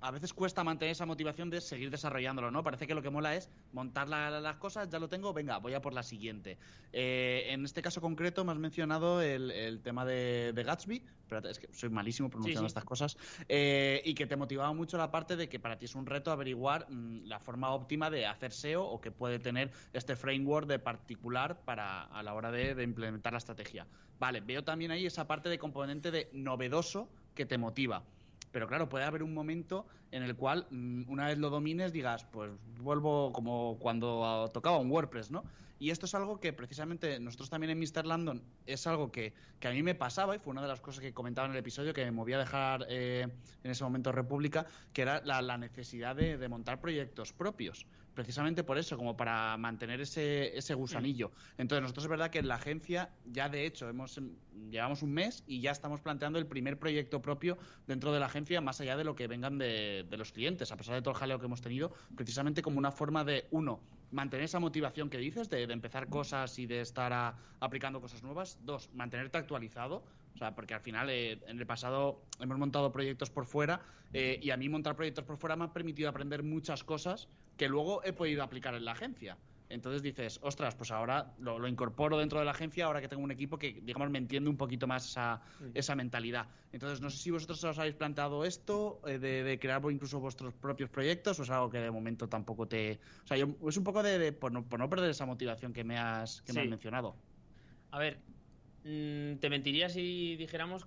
C: a veces cuesta mantener esa motivación de seguir desarrollándolo, ¿no? Parece que lo que mola es montar las cosas, ya lo tengo, venga, voy a por la siguiente. Eh, en este caso concreto me has mencionado el, tema de, Gatsby, pero es que soy malísimo pronunciando estas cosas, eh, y que te motivaba mucho la parte de que para ti es un reto averiguar mm, la forma óptima de hacer SEO o que puede tener este framework de particular para a la hora de implementar la estrategia. Vale, veo también ahí esa parte de componente de novedoso que te motiva. Pero claro, puede haber un momento en el cual, mm, una vez lo domines, digas, pues vuelvo como cuando tocaba un WordPress, ¿no? Y esto es algo que precisamente nosotros también en Mr. Landon es algo que, a mí me pasaba y fue una de las cosas que comentaba en el episodio que me movía a dejar eh, en ese momento República, que era la, necesidad de, montar proyectos propios precisamente por eso, como para mantener ese, ese gusanillo. Entonces, nosotros es verdad que en la agencia ya de hecho hemos em, llevamos un mes y ya estamos planteando el primer proyecto propio dentro de la agencia, más allá de lo que vengan de, de los clientes, a pesar de todo el jaleo que hemos tenido, precisamente como una forma de, uno, mantener esa motivación que dices de, empezar cosas y de estar aplicando cosas nuevas. Dos, mantenerte actualizado. O sea, porque al final eh, en el pasado hemos montado proyectos por fuera eh, y a mí montar proyectos por fuera me ha permitido aprender muchas cosas que luego he podido aplicar en la agencia. Entonces dices, ostras, pues ahora lo, incorporo dentro de la agencia, ahora que tengo un equipo que, digamos, me entiende un poquito más esa, mm. esa mentalidad. Entonces, no sé si vosotros os habéis planteado esto, eh, de, crear incluso vuestros propios proyectos, o es algo que de momento tampoco te... O sea, es un poco de, por, no, perder esa motivación que me has, que me has mencionado.
D: A ver, mm, te mentiría si dijéramos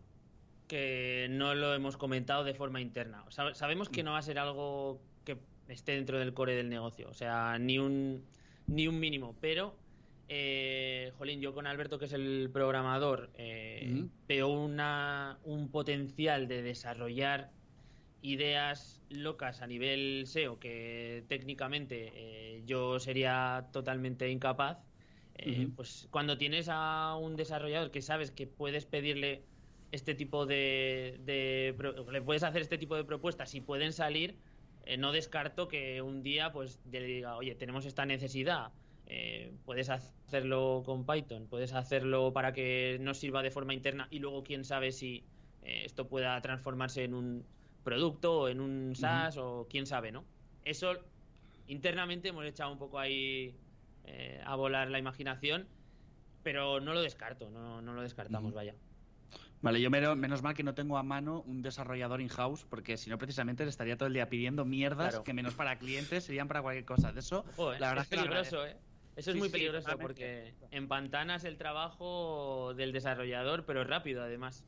D: que no lo hemos comentado de forma interna. sabemos que no va a ser algo que esté dentro del core del negocio. O sea, ni un ni un mínimo, pero eh, jolín, yo con Alberto, que es el programador, eh, veo una, un potencial de desarrollar ideas locas a nivel SEO que técnicamente eh, yo sería totalmente incapaz. Eh, pues cuando tienes a un desarrollador que sabes que puedes pedirle este tipo de, de le puedes hacer este tipo de propuestas y pueden salir eh, no descarto que un día pues le diga, oye, tenemos esta necesidad, eh, puedes hacerlo con Python, puedes hacerlo para que nos sirva de forma interna y luego quién sabe si esto pueda transformarse en un producto o en un SaaS o quién sabe, ¿no? Eso internamente hemos echado un poco ahí a volar la imaginación, pero no lo descarto, no, no lo descartamos, vaya.
C: Vale, yo menos mal que no tengo a mano un desarrollador in-house, porque si no, precisamente le estaría todo el día pidiendo mierdas que menos para clientes serían para cualquier cosa. De eso, la verdad
D: es, peligroso, ¿eh? Eso es muy peligroso porque en pantanas el trabajo del desarrollador, pero rápido además.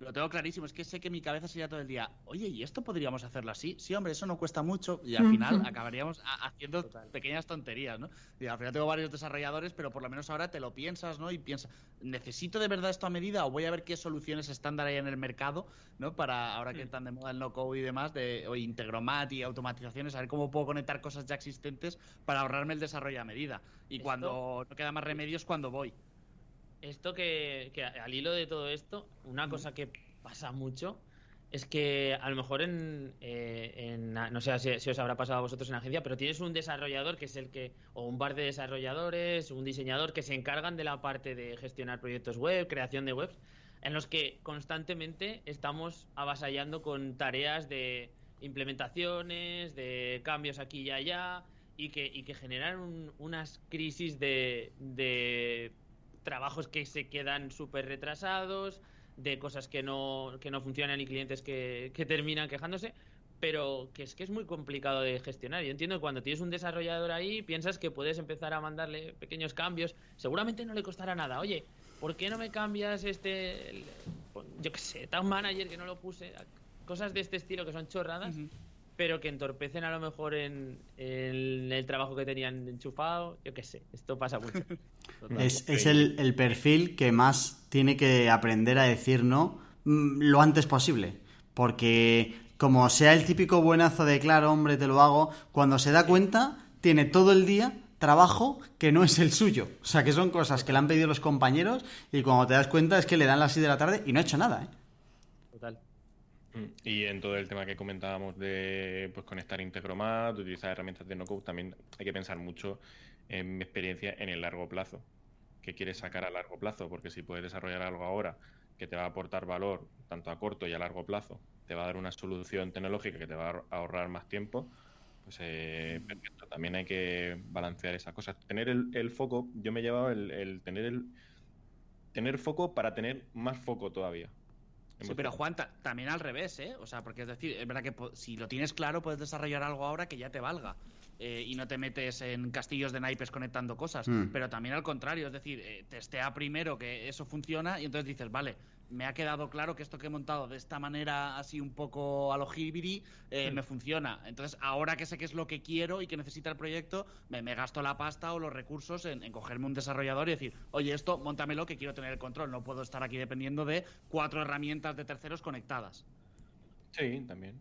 C: Lo tengo clarísimo, es que sé que mi cabeza sería todo el día, oye, ¿y esto podríamos hacerlo así? Sí, hombre, eso no cuesta mucho y al final acabaríamos haciendo pequeñas tonterías, ¿no? Y al final tengo varios desarrolladores, pero por lo menos ahora te lo piensas, ¿no? Y piensas, ¿necesito de verdad esto a medida o voy a ver qué soluciones estándar hay en el mercado, ¿no? Para ahora que mm. están de moda el no-code y demás, de o integromat y automatizaciones, a ver cómo puedo conectar cosas ya existentes para ahorrarme el desarrollo a medida. Y cuando no queda más remedios, cuando voy
D: esto que, al hilo de todo esto, una cosa que pasa mucho es que a lo mejor en, eh, no sé si, os habrá pasado a vosotros en agencia, pero tienes un desarrollador que es el que, o un par de desarrolladores, un diseñador que se encargan de la parte de gestionar proyectos web, creación de webs, en los que constantemente estamos avasallando con tareas de implementaciones, de cambios aquí y allá, y que, y que generan unas crisis de trabajos que se quedan súper retrasados, de cosas que no, que no funcionan y clientes que, terminan quejándose, pero que es que es muy complicado de gestionar. Yo entiendo que cuando tienes un desarrollador ahí, piensas que puedes empezar a mandarle pequeños cambios, seguramente no le costará nada. Oye, ¿por qué no me cambias este, yo qué sé, Town Manager que no lo puse? Cosas de este estilo que son chorradas pero que entorpecen a lo mejor en, el trabajo que tenían enchufado, yo qué sé, esto pasa mucho.
A: es, el, perfil que más tiene que aprender a decir no mm, lo antes posible, porque como sea el típico buenazo de claro, hombre, te lo hago, cuando se da cuenta, tiene todo el día trabajo que no es el suyo. O sea, que son cosas que le han pedido los compañeros y cuando te das cuenta es que le dan las 6 de la tarde y no ha hecho nada, ¿eh?
B: Mm. Y en todo el tema que comentábamos de pues, conectar Integromat, utilizar herramientas de no-code, también hay que pensar mucho en mi experiencia en el largo plazo. ¿Qué quieres sacar a largo plazo? Porque si puedes desarrollar algo ahora que te va a aportar valor tanto a corto y a largo plazo, te va a dar una solución tecnológica que te va a ahorrar más tiempo, pues eh, También hay que balancear esas cosas. Tener el, foco, yo me he llevado el, el tener el tener foco para tener más foco todavía.
C: Sí, pero Juan, también al revés, ¿eh? O sea, porque es decir, es verdad que si lo tienes claro, puedes desarrollar algo ahora que ya te valga. Eh, y no te metes en castillos de naipes conectando cosas. Mm. Pero también al contrario, es decir, eh, testea primero que eso funciona y entonces dices, vale, me ha quedado claro que esto que he montado de esta manera así un poco a lo hibiri eh, me funciona. Entonces, ahora que sé qué es lo que quiero y que necesita el proyecto, me, gasto la pasta o los recursos en, cogerme un desarrollador y decir, oye, esto, montamelo que quiero tener el control. No puedo estar aquí dependiendo de cuatro herramientas de terceros conectadas.
B: Sí, también.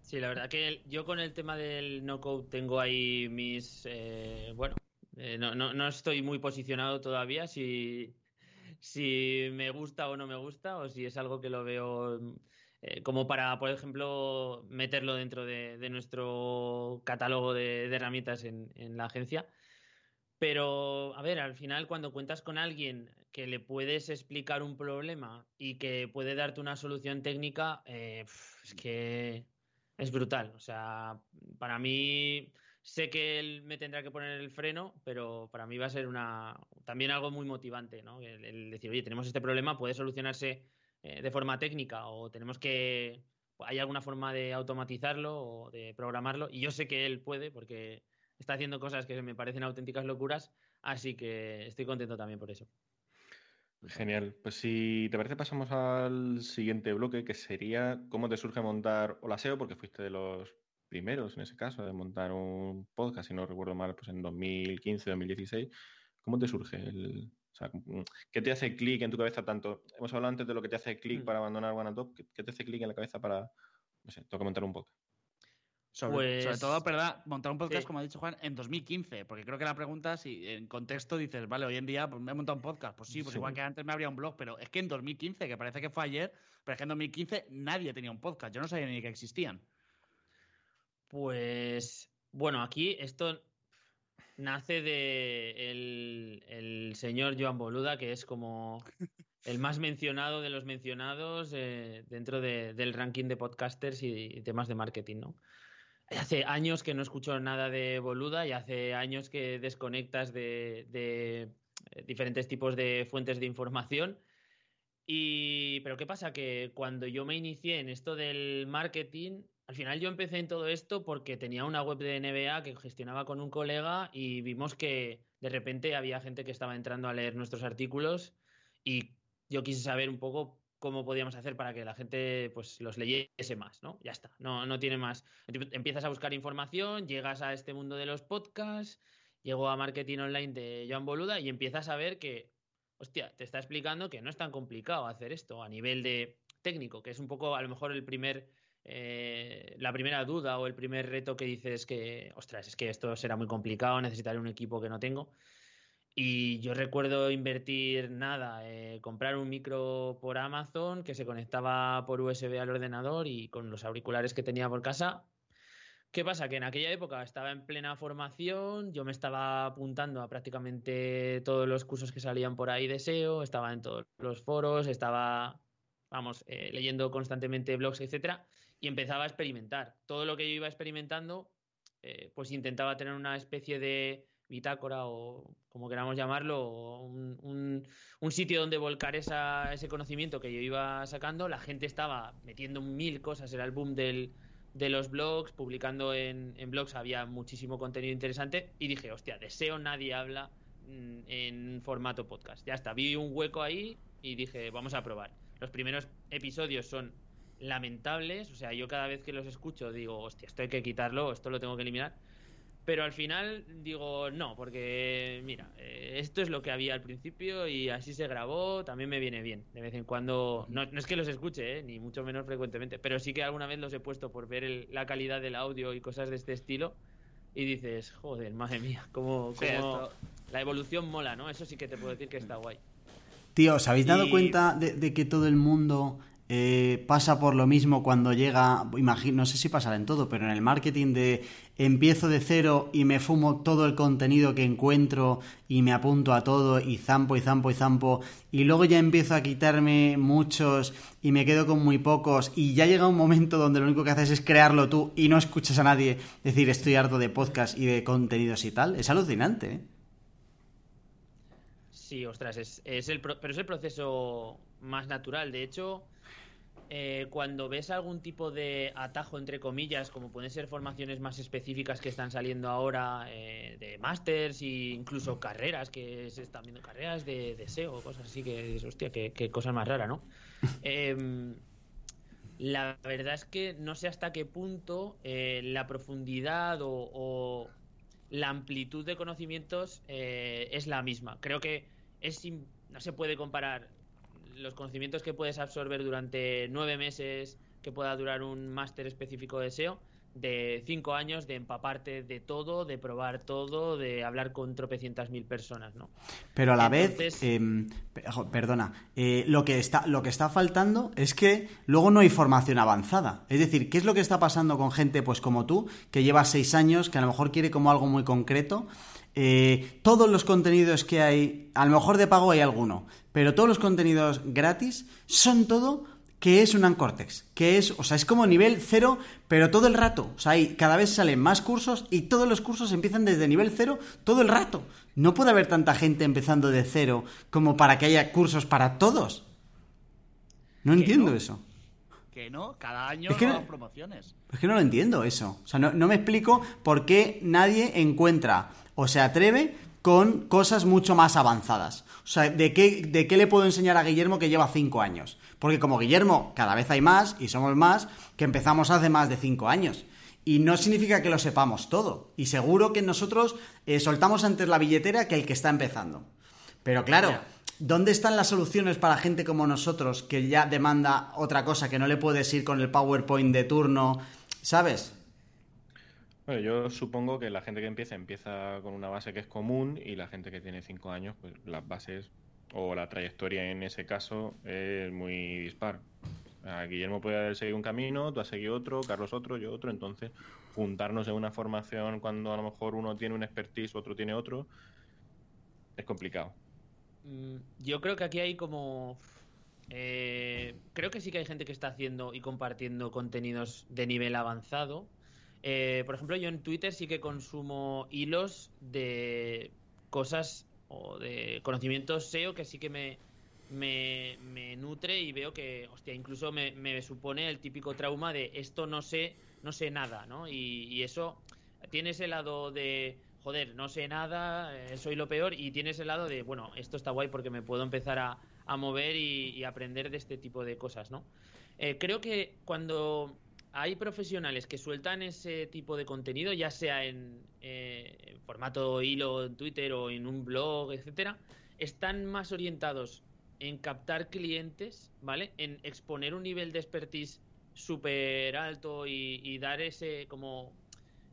D: Sí, la verdad que yo con el tema del no-code tengo ahí mis... Eh, bueno, eh, no, no, no, estoy muy posicionado todavía si, si me gusta o no me gusta o si es algo que lo veo eh, como para, por ejemplo, meterlo dentro de, nuestro catálogo de, herramientas en, la agencia. Pero, a ver, al final cuando cuentas con alguien que le puedes explicar un problema y que puede darte una solución técnica, es que es brutal. O sea, para mí sé que él me tendrá que poner el freno, pero para mí va a ser una también algo muy motivante, ¿no? El, decir, oye, tenemos este problema, puede solucionarse eh, de forma técnica o tenemos que hay alguna forma de automatizarlo o de programarlo y yo sé que él puede porque está haciendo cosas que me parecen auténticas locuras, así que estoy contento también por eso.
B: Genial. Pues si te parece, pasamos al siguiente bloque, que sería cómo te surge montar Olaseo, porque fuiste de los primeros en ese caso de montar un podcast, si no recuerdo mal, pues en 2015, 2016. ¿Cómo te surge el, o sea, ¿qué te hace clic en tu cabeza tanto? Hemos hablado antes de lo que te hace clic mm. para abandonar OneTop. ¿Qué, te hace clic en la cabeza para, no sé, tengo que montar un podcast?
C: Sobre, pues todo, ¿verdad? Montar un podcast, como ha dicho Juan, en 2015. Porque creo que la pregunta, si en contexto dices, vale, hoy en día pues, me he montado un podcast. Pues sí, pues igual que antes me habría un blog, pero es que en 2015, que parece que fue ayer, pero es que en 2015 nadie tenía un podcast. Yo no sabía ni que existían.
D: Pues, bueno, aquí esto nace de el, señor Joan Boluda, que es como el más mencionado de los mencionados eh, dentro del ranking de podcasters y temas de marketing, ¿no? Hace años que no escucho nada de Boluda y hace años que desconectas de, eh, diferentes tipos de fuentes de información. Y, pero ¿qué pasa? Que cuando yo me inicié en esto del marketing, al final yo empecé en todo esto porque tenía una web de NBA que gestionaba con un colega y vimos que de repente había gente que estaba entrando a leer nuestros artículos y yo quise saber un poco cómo podíamos hacer para que la gente pues los leyese más, ¿no? Ya está, no, no tiene más. Empiezas a buscar información, llegas a este mundo de los podcasts, llego a marketing online de Joan Boluda y empiezas a ver que, hostia, te está explicando que no es tan complicado hacer esto a nivel de técnico, que es un poco a lo mejor el primer, eh, la primera duda o el primer reto que dices que, ostras, es que esto será muy complicado, necesitaré un equipo que no tengo. Y yo recuerdo invertir nada, eh, comprar un micro por Amazon que se conectaba por USB al ordenador y con los auriculares que tenía por casa. ¿Qué pasa? Que en aquella época estaba en plena formación, yo me estaba apuntando a prácticamente todos los cursos que salían por ahí de SEO, estaba en todos los foros, estaba, vamos, eh, leyendo constantemente blogs, etcétera, y empezaba a experimentar. Todo lo que yo iba experimentando, eh, pues intentaba tener una especie de bitácora o como queramos llamarlo, un, sitio donde volcar ese conocimiento que yo iba sacando. La gente estaba metiendo mil cosas, era el boom del, de los blogs, publicando en, blogs había muchísimo contenido interesante y dije, hostia, deseo nadie habla mm, en formato podcast. Ya está, vi un hueco ahí y dije, vamos a probar. Los primeros episodios son lamentables, o sea, yo cada vez que los escucho digo, hostia, esto hay que quitarlo, esto lo tengo que eliminar pero al final digo, no, porque mira, eh, esto es lo que había al principio y así se grabó, también me viene bien. De vez en cuando, no, es que los escuche, eh, ni mucho menos frecuentemente, pero sí que alguna vez los he puesto por ver la calidad del audio y cosas de este estilo y dices, joder, madre mía, como, la evolución mola, ¿no? Eso sí que te puedo decir que está guay.
A: Tío, ¿os habéis dado cuenta de, que todo el mundo eh, pasa por lo mismo cuando llega, imagino, no sé si pasará en todo, pero en el marketing de empiezo de cero y me fumo todo el contenido que encuentro y me apunto a todo y zampo y zampo y zampo y luego ya empiezo a quitarme muchos y me quedo con muy pocos y ya llega un momento donde lo único que haces es crearlo tú y no escuchas a nadie decir estoy harto de podcast y de contenidos y tal. Es alucinante. ¿eh?
D: Sí, ostras, es, el pero es el proceso más natural. De hecho, eh, cuando ves algún tipo de atajo, entre comillas, como pueden ser formaciones más específicas que están saliendo ahora eh, de másters e incluso carreras, que se están viendo carreras de, de SEO, cosas así, que es, hostia, qué, qué cosa más rara, ¿no? Em, la verdad es que no sé hasta qué punto eh, la profundidad o, o la amplitud de conocimientos es la misma. Creo que es no se puede comparar los conocimientos que puedes absorber durante nueve meses que pueda durar un máster específico de SEO de cinco años de empaparte de todo, de probar todo, de hablar con tropecientas mil personas, ¿no?
A: Pero a la
D: Entonces-
A: vez, eh, jo, perdona, eh, lo, que está, lo que está faltando es que luego no hay formación avanzada. Es decir, ¿qué es lo que está pasando con gente pues como tú, que lleva seis años, que a lo mejor quiere como algo muy concreto? Eh, todos los contenidos que hay, a lo mejor de pago hay alguno, pero todos los contenidos gratis son todo que es un Ancortex, que es, o sea, es como nivel cero, pero todo el rato. O sea, hay, cada vez salen más cursos y todos los cursos empiezan desde nivel cero todo el rato. No puede haber tanta gente empezando de cero como para que haya cursos para todos. No entiendo
C: no.
A: eso.
C: Que no, cada año
A: Es que no-
C: nuevas promociones.
A: Es que no lo entiendo eso. O sea, no, no me explico por qué nadie encuentra o se atreve con cosas mucho más avanzadas. O sea, ¿de qué, ¿de qué le puedo enseñar a Guillermo que lleva cinco años? Porque como Guillermo cada vez hay más y somos más que empezamos hace más de cinco años. Y no significa que lo sepamos todo. Y seguro que nosotros eh, soltamos antes la billetera que el que está empezando. Pero claro. ¿dónde están las soluciones para gente como nosotros que ya demanda otra cosa, que no le puedes ir con el PowerPoint de turno? ¿Sabes?
B: Bueno, yo supongo que la gente que empieza empieza con una base que es común y la gente que tiene cinco años, pues las bases o la trayectoria en ese caso es muy dispar. Guillermo puede haber seguido un camino, tú has seguido otro, Carlos otro, yo otro, entonces juntarnos en una formación cuando a lo mejor uno tiene un expertise, otro tiene otro, es complicado.
D: Mm, Yo creo que aquí hay como... eh, creo que sí que hay gente que está haciendo y compartiendo contenidos de nivel avanzado. Eh, por ejemplo, yo en Twitter sí que consumo hilos de cosas o de conocimientos SEO que sí que me, me, nutre y veo que, hostia, incluso me, supone el típico trauma de esto no sé, no sé nada, ¿no? Y, eso tiene ese lado de, joder, no sé nada, eh, soy lo peor, y tiene ese lado de, bueno, esto está guay porque me puedo empezar a, a mover y, y aprender de este tipo de cosas, ¿no? Eh, creo que cuando hay profesionales que sueltan ese tipo de contenido, ya sea en, eh, formato hilo en Twitter o en un blog, etcétera, están más orientados en captar clientes, ¿vale? En exponer un nivel de expertise súper alto y, y dar ese como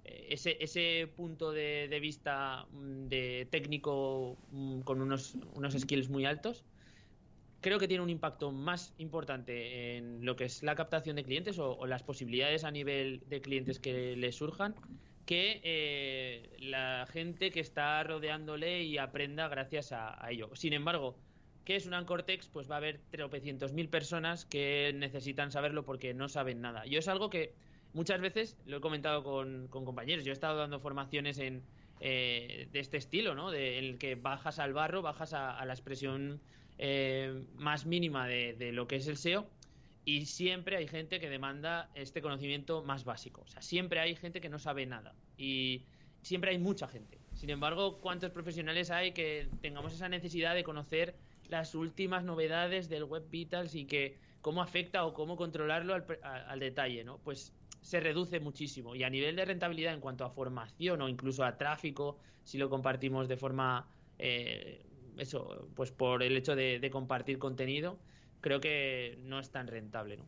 D: eh, ese, ese punto de, de vista mm, de técnico mm, con unos, unos skills muy altos creo que tiene un impacto más importante en lo que es la captación de clientes o, las posibilidades a nivel de clientes que le surjan que eh, la gente que está rodeándole y aprenda gracias a, ello. Sin embargo, ¿qué es un Ancortex? Pues va a haber tropecientos mil personas que necesitan saberlo porque no saben nada. Yo es algo que muchas veces lo he comentado con, con compañeros. Yo he estado dando formaciones en, eh, de este estilo, ¿no? De, en el que bajas al barro, bajas a la expresión eh, más mínima de, lo que es el SEO y siempre hay gente que demanda este conocimiento más básico. O sea, siempre hay gente que no sabe nada y siempre hay mucha gente. Sin embargo, ¿cuántos profesionales hay que tengamos esa necesidad de conocer las últimas novedades del Web Vitals y que cómo afecta o cómo controlarlo al detalle, ¿no? Pues se reduce muchísimo. Y a nivel de rentabilidad en cuanto a formación o incluso a tráfico, si lo compartimos de forma, eh, eso, pues por el hecho de, de compartir contenido, creo que no es tan rentable, ¿no?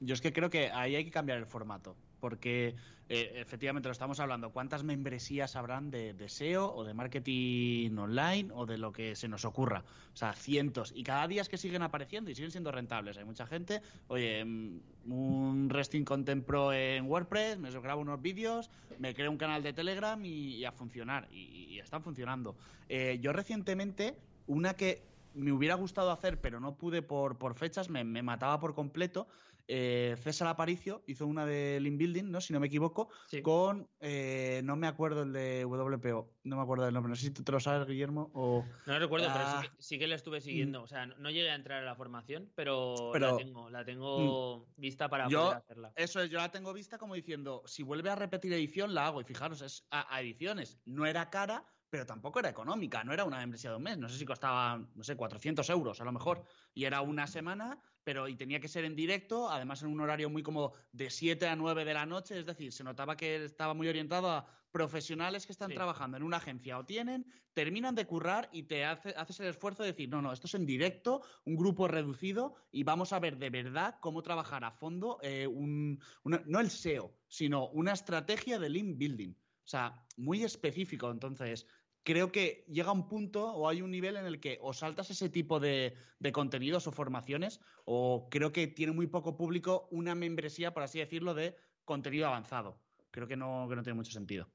C: Yo es que creo que ahí hay que cambiar el formato, porque eh, efectivamente lo estamos hablando, ¿cuántas membresías habrán de, de SEO o de marketing online o de lo que se nos ocurra? O sea, cientos. Y cada día es que siguen apareciendo y siguen siendo rentables. Hay mucha gente, oye, mm, un Resting Content Pro en WordPress, me grabo unos vídeos, me creo un canal de Telegram y, y a funcionar. Y, y están funcionando. Eh, yo recientemente, una que me hubiera gustado hacer, pero no pude por, por fechas, me, me mataba por completo, eh, César Aparicio hizo una de Link Building, ¿no? Si no me equivoco, con, eh, no me acuerdo el de WPO, no me acuerdo del nombre, no sé si tú te lo sabes, Guillermo, o...
D: No lo recuerdo, pero sí ah. que, sí que, la estuve siguiendo, mm. o sea, no, llegué a entrar a la formación, pero, la tengo, la tengo mm. vista para poder hacerla.
C: Eso es, yo la tengo vista como diciendo, si vuelve a repetir edición, la hago, y fijaros, es a ediciones, no era cara, pero tampoco era económica, no era una membresía de un mes, no sé si costaba, no sé, 400 euros a lo mejor, y era una semana, pero y tenía que ser en directo, además en un horario muy como de 7 a 9 de la noche, es decir, se notaba que estaba muy orientado a profesionales que están trabajando en una agencia o tienen, terminan de currar y te hace, haces el esfuerzo de decir, no, no, esto es en directo, un grupo reducido y vamos a ver de verdad cómo trabajar a fondo eh, un, no el SEO, sino una estrategia de link building. O sea, muy específico. Entonces, creo que llega un punto o hay un nivel en el que o saltas ese tipo de, contenidos o formaciones o creo que tiene muy poco público una membresía, por así decirlo, de contenido avanzado. Creo que no, que no tiene mucho sentido.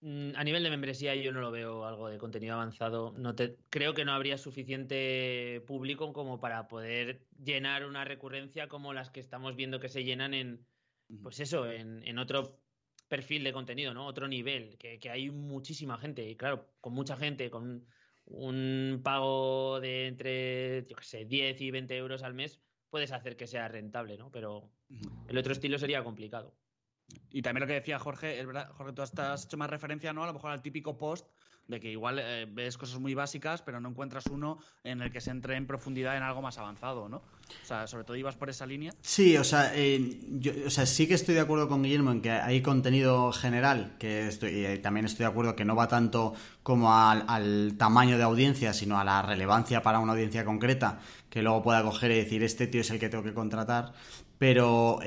D: Mm, a nivel de membresía yo no lo veo algo de contenido avanzado. No te, creo que no habría suficiente público como para poder llenar una recurrencia como las que estamos viendo que se llenan en, pues eso, en, en otro perfil de contenido, ¿no? Otro nivel, que, hay muchísima gente, y claro, con mucha gente, con un pago de entre, yo qué sé, 10 y 20 euros al mes, puedes hacer que sea rentable, ¿no? Pero el otro estilo sería complicado.
C: Y también lo que decía Jorge, es verdad, Jorge, tú has hecho más referencia, ¿no? A lo mejor al típico post de que igual eh, ves cosas muy básicas, pero no encuentras uno en el que se entre en profundidad en algo más avanzado, ¿no? O sea, sobre todo ibas por esa línea.
A: Sí, o sea, eh, yo, o sea, sí que estoy de acuerdo con Guillermo en que hay contenido general, que estoy, y eh, también estoy de acuerdo que no va tanto como al, tamaño de audiencia, sino a la relevancia para una audiencia concreta, que luego pueda coger y decir, este tío es el que tengo que contratar. Pero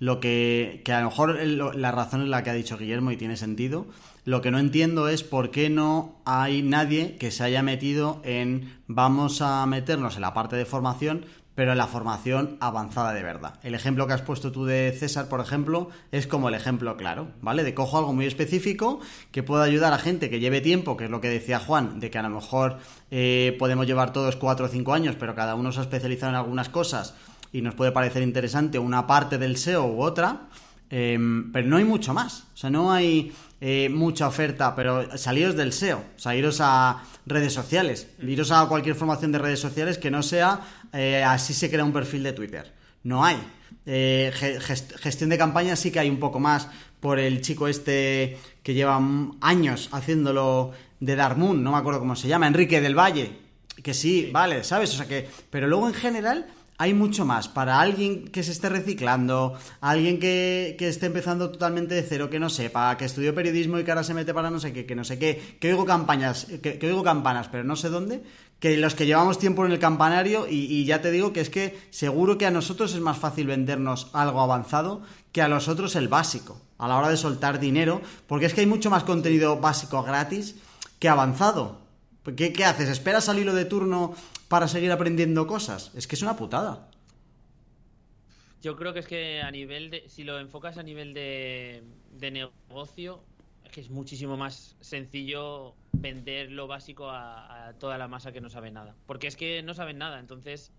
A: lo que, que a lo mejor la razón es la que ha dicho Guillermo y tiene sentido, lo que no entiendo es por qué no hay nadie que se haya metido en vamos a meternos en la parte de formación, pero en la formación avanzada de verdad. El ejemplo que has puesto tú de César, por ejemplo, es como el ejemplo claro, ¿vale? De cojo algo muy específico que pueda ayudar a gente que lleve tiempo, que es lo que decía Juan, de que a lo mejor eh, podemos llevar todos cuatro o cinco años, pero cada uno se ha especializado en algunas cosas y nos puede parecer interesante una parte del SEO u otra, em, pero no hay mucho más. O sea, no hay eh, mucha oferta, pero saliros del SEO, o sea, iros a redes sociales, mm. iros a cualquier formación de redes sociales que no sea eh, así se crea un perfil de Twitter. No hay. Eh, gestión de campaña sí que hay un poco más por el chico este que lleva años haciéndolo de Darmoon, no me acuerdo cómo se llama, Enrique del Valle, que sí, vale, ¿sabes? O sea que, pero luego en general hay mucho más para alguien que se esté reciclando, alguien que, esté empezando totalmente de cero, que no sepa, que estudió periodismo y que ahora se mete para no sé qué, que no sé qué, que oigo campañas, que, oigo campanas, pero no sé dónde, que los que llevamos tiempo en el campanario, y, ya te digo que es que seguro que a nosotros es más fácil vendernos algo avanzado que a los otros el básico, a la hora de soltar dinero, porque es que hay mucho más contenido básico gratis que avanzado. ¿Qué, qué haces? ¿Esperas al hilo de turno para seguir aprendiendo cosas. Es que es una putada.
D: Yo creo que es que a nivel de. Si lo enfocas a nivel de, negocio, es que es muchísimo más sencillo vender lo básico a, toda la masa que no sabe nada. Porque es que no saben nada, entonces.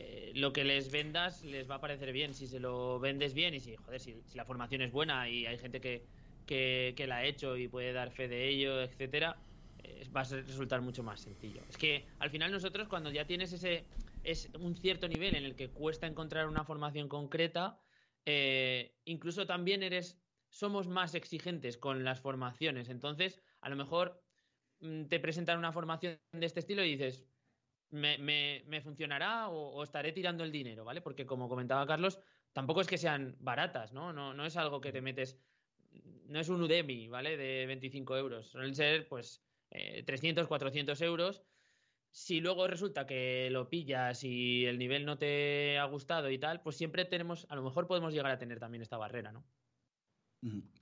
D: Eh, lo que les vendas les va a parecer bien si se lo vendes bien y si, joder, si, la formación es buena y hay gente que, que la ha hecho y puede dar fe de ello, etcétera, va a resultar mucho más sencillo. Es que al final nosotros cuando ya tienes ese es un cierto nivel en el que cuesta encontrar una formación concreta, eh, incluso también eres somos más exigentes con las formaciones. Entonces, a lo mejor mm, te presentan una formación de este estilo y dices, me, me, funcionará o, estaré tirando el dinero, ¿vale? Porque como comentaba Carlos, tampoco es que sean baratas, ¿no? No, no es algo que te metes, no es un Udemy, ¿vale? De 25 euros. Suelen ser, pues, 300, eh, 400 euros. Si luego resulta que lo pillas y el nivel no te ha gustado y tal, pues siempre tenemos, a lo mejor podemos llegar a tener también esta barrera, ¿no?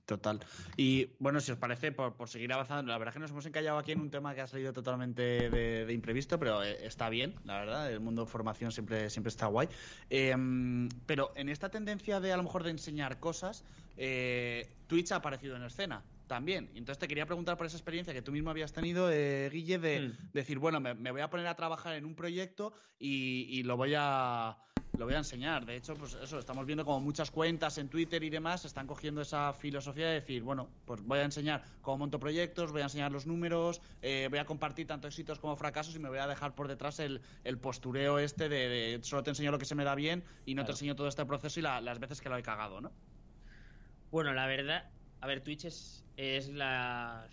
C: Total. Y bueno, si os parece, por, seguir avanzando, la verdad que nos hemos encallado aquí en un tema que ha salido totalmente de, imprevisto, pero eh, está bien, la verdad. El mundo de formación siempre, siempre está guay. Em, pero en esta tendencia de a lo mejor de enseñar cosas, eh, Twitch ha aparecido en escena también. Entonces te quería preguntar por esa experiencia que tú mismo habías tenido, eh, Guille, de mm. decir, bueno, me, voy a poner a trabajar en un proyecto y, lo voy a lo voy a enseñar. De hecho, pues eso, estamos viendo como muchas cuentas en Twitter y demás están cogiendo esa filosofía de decir, bueno, pues voy a enseñar cómo monto proyectos, voy a enseñar los números, eh, voy a compartir tanto éxitos como fracasos y me voy a dejar por detrás el, postureo este de, solo te enseño lo que se me da bien y no te enseño todo este proceso y las veces que lo he cagado, ¿no?
D: Bueno, la verdad, a ver, Twitch es, es la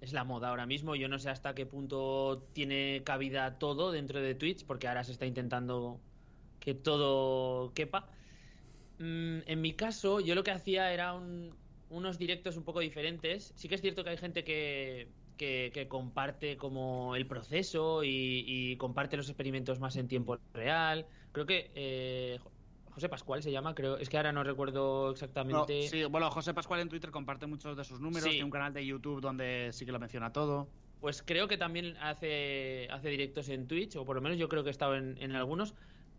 D: es la moda ahora mismo. Yo no sé hasta qué punto tiene cabida todo dentro de Twitch, porque ahora se está intentando que todo quepa. Mm, en mi caso, yo lo que hacía era unos directos un poco diferentes. Sí que es cierto que hay gente que, que, comparte como el proceso y, comparte los experimentos más en tiempo real. Creo que eh, José Pascual se llama, creo. Es que ahora no recuerdo exactamente.
C: sí, bueno, José Pascual en Twitter comparte muchos de sus números. Tiene un canal de YouTube donde sí que lo menciona todo.
D: Pues creo que también hace, hace directos en Twitch, o por lo menos yo creo que he estado en, en algunos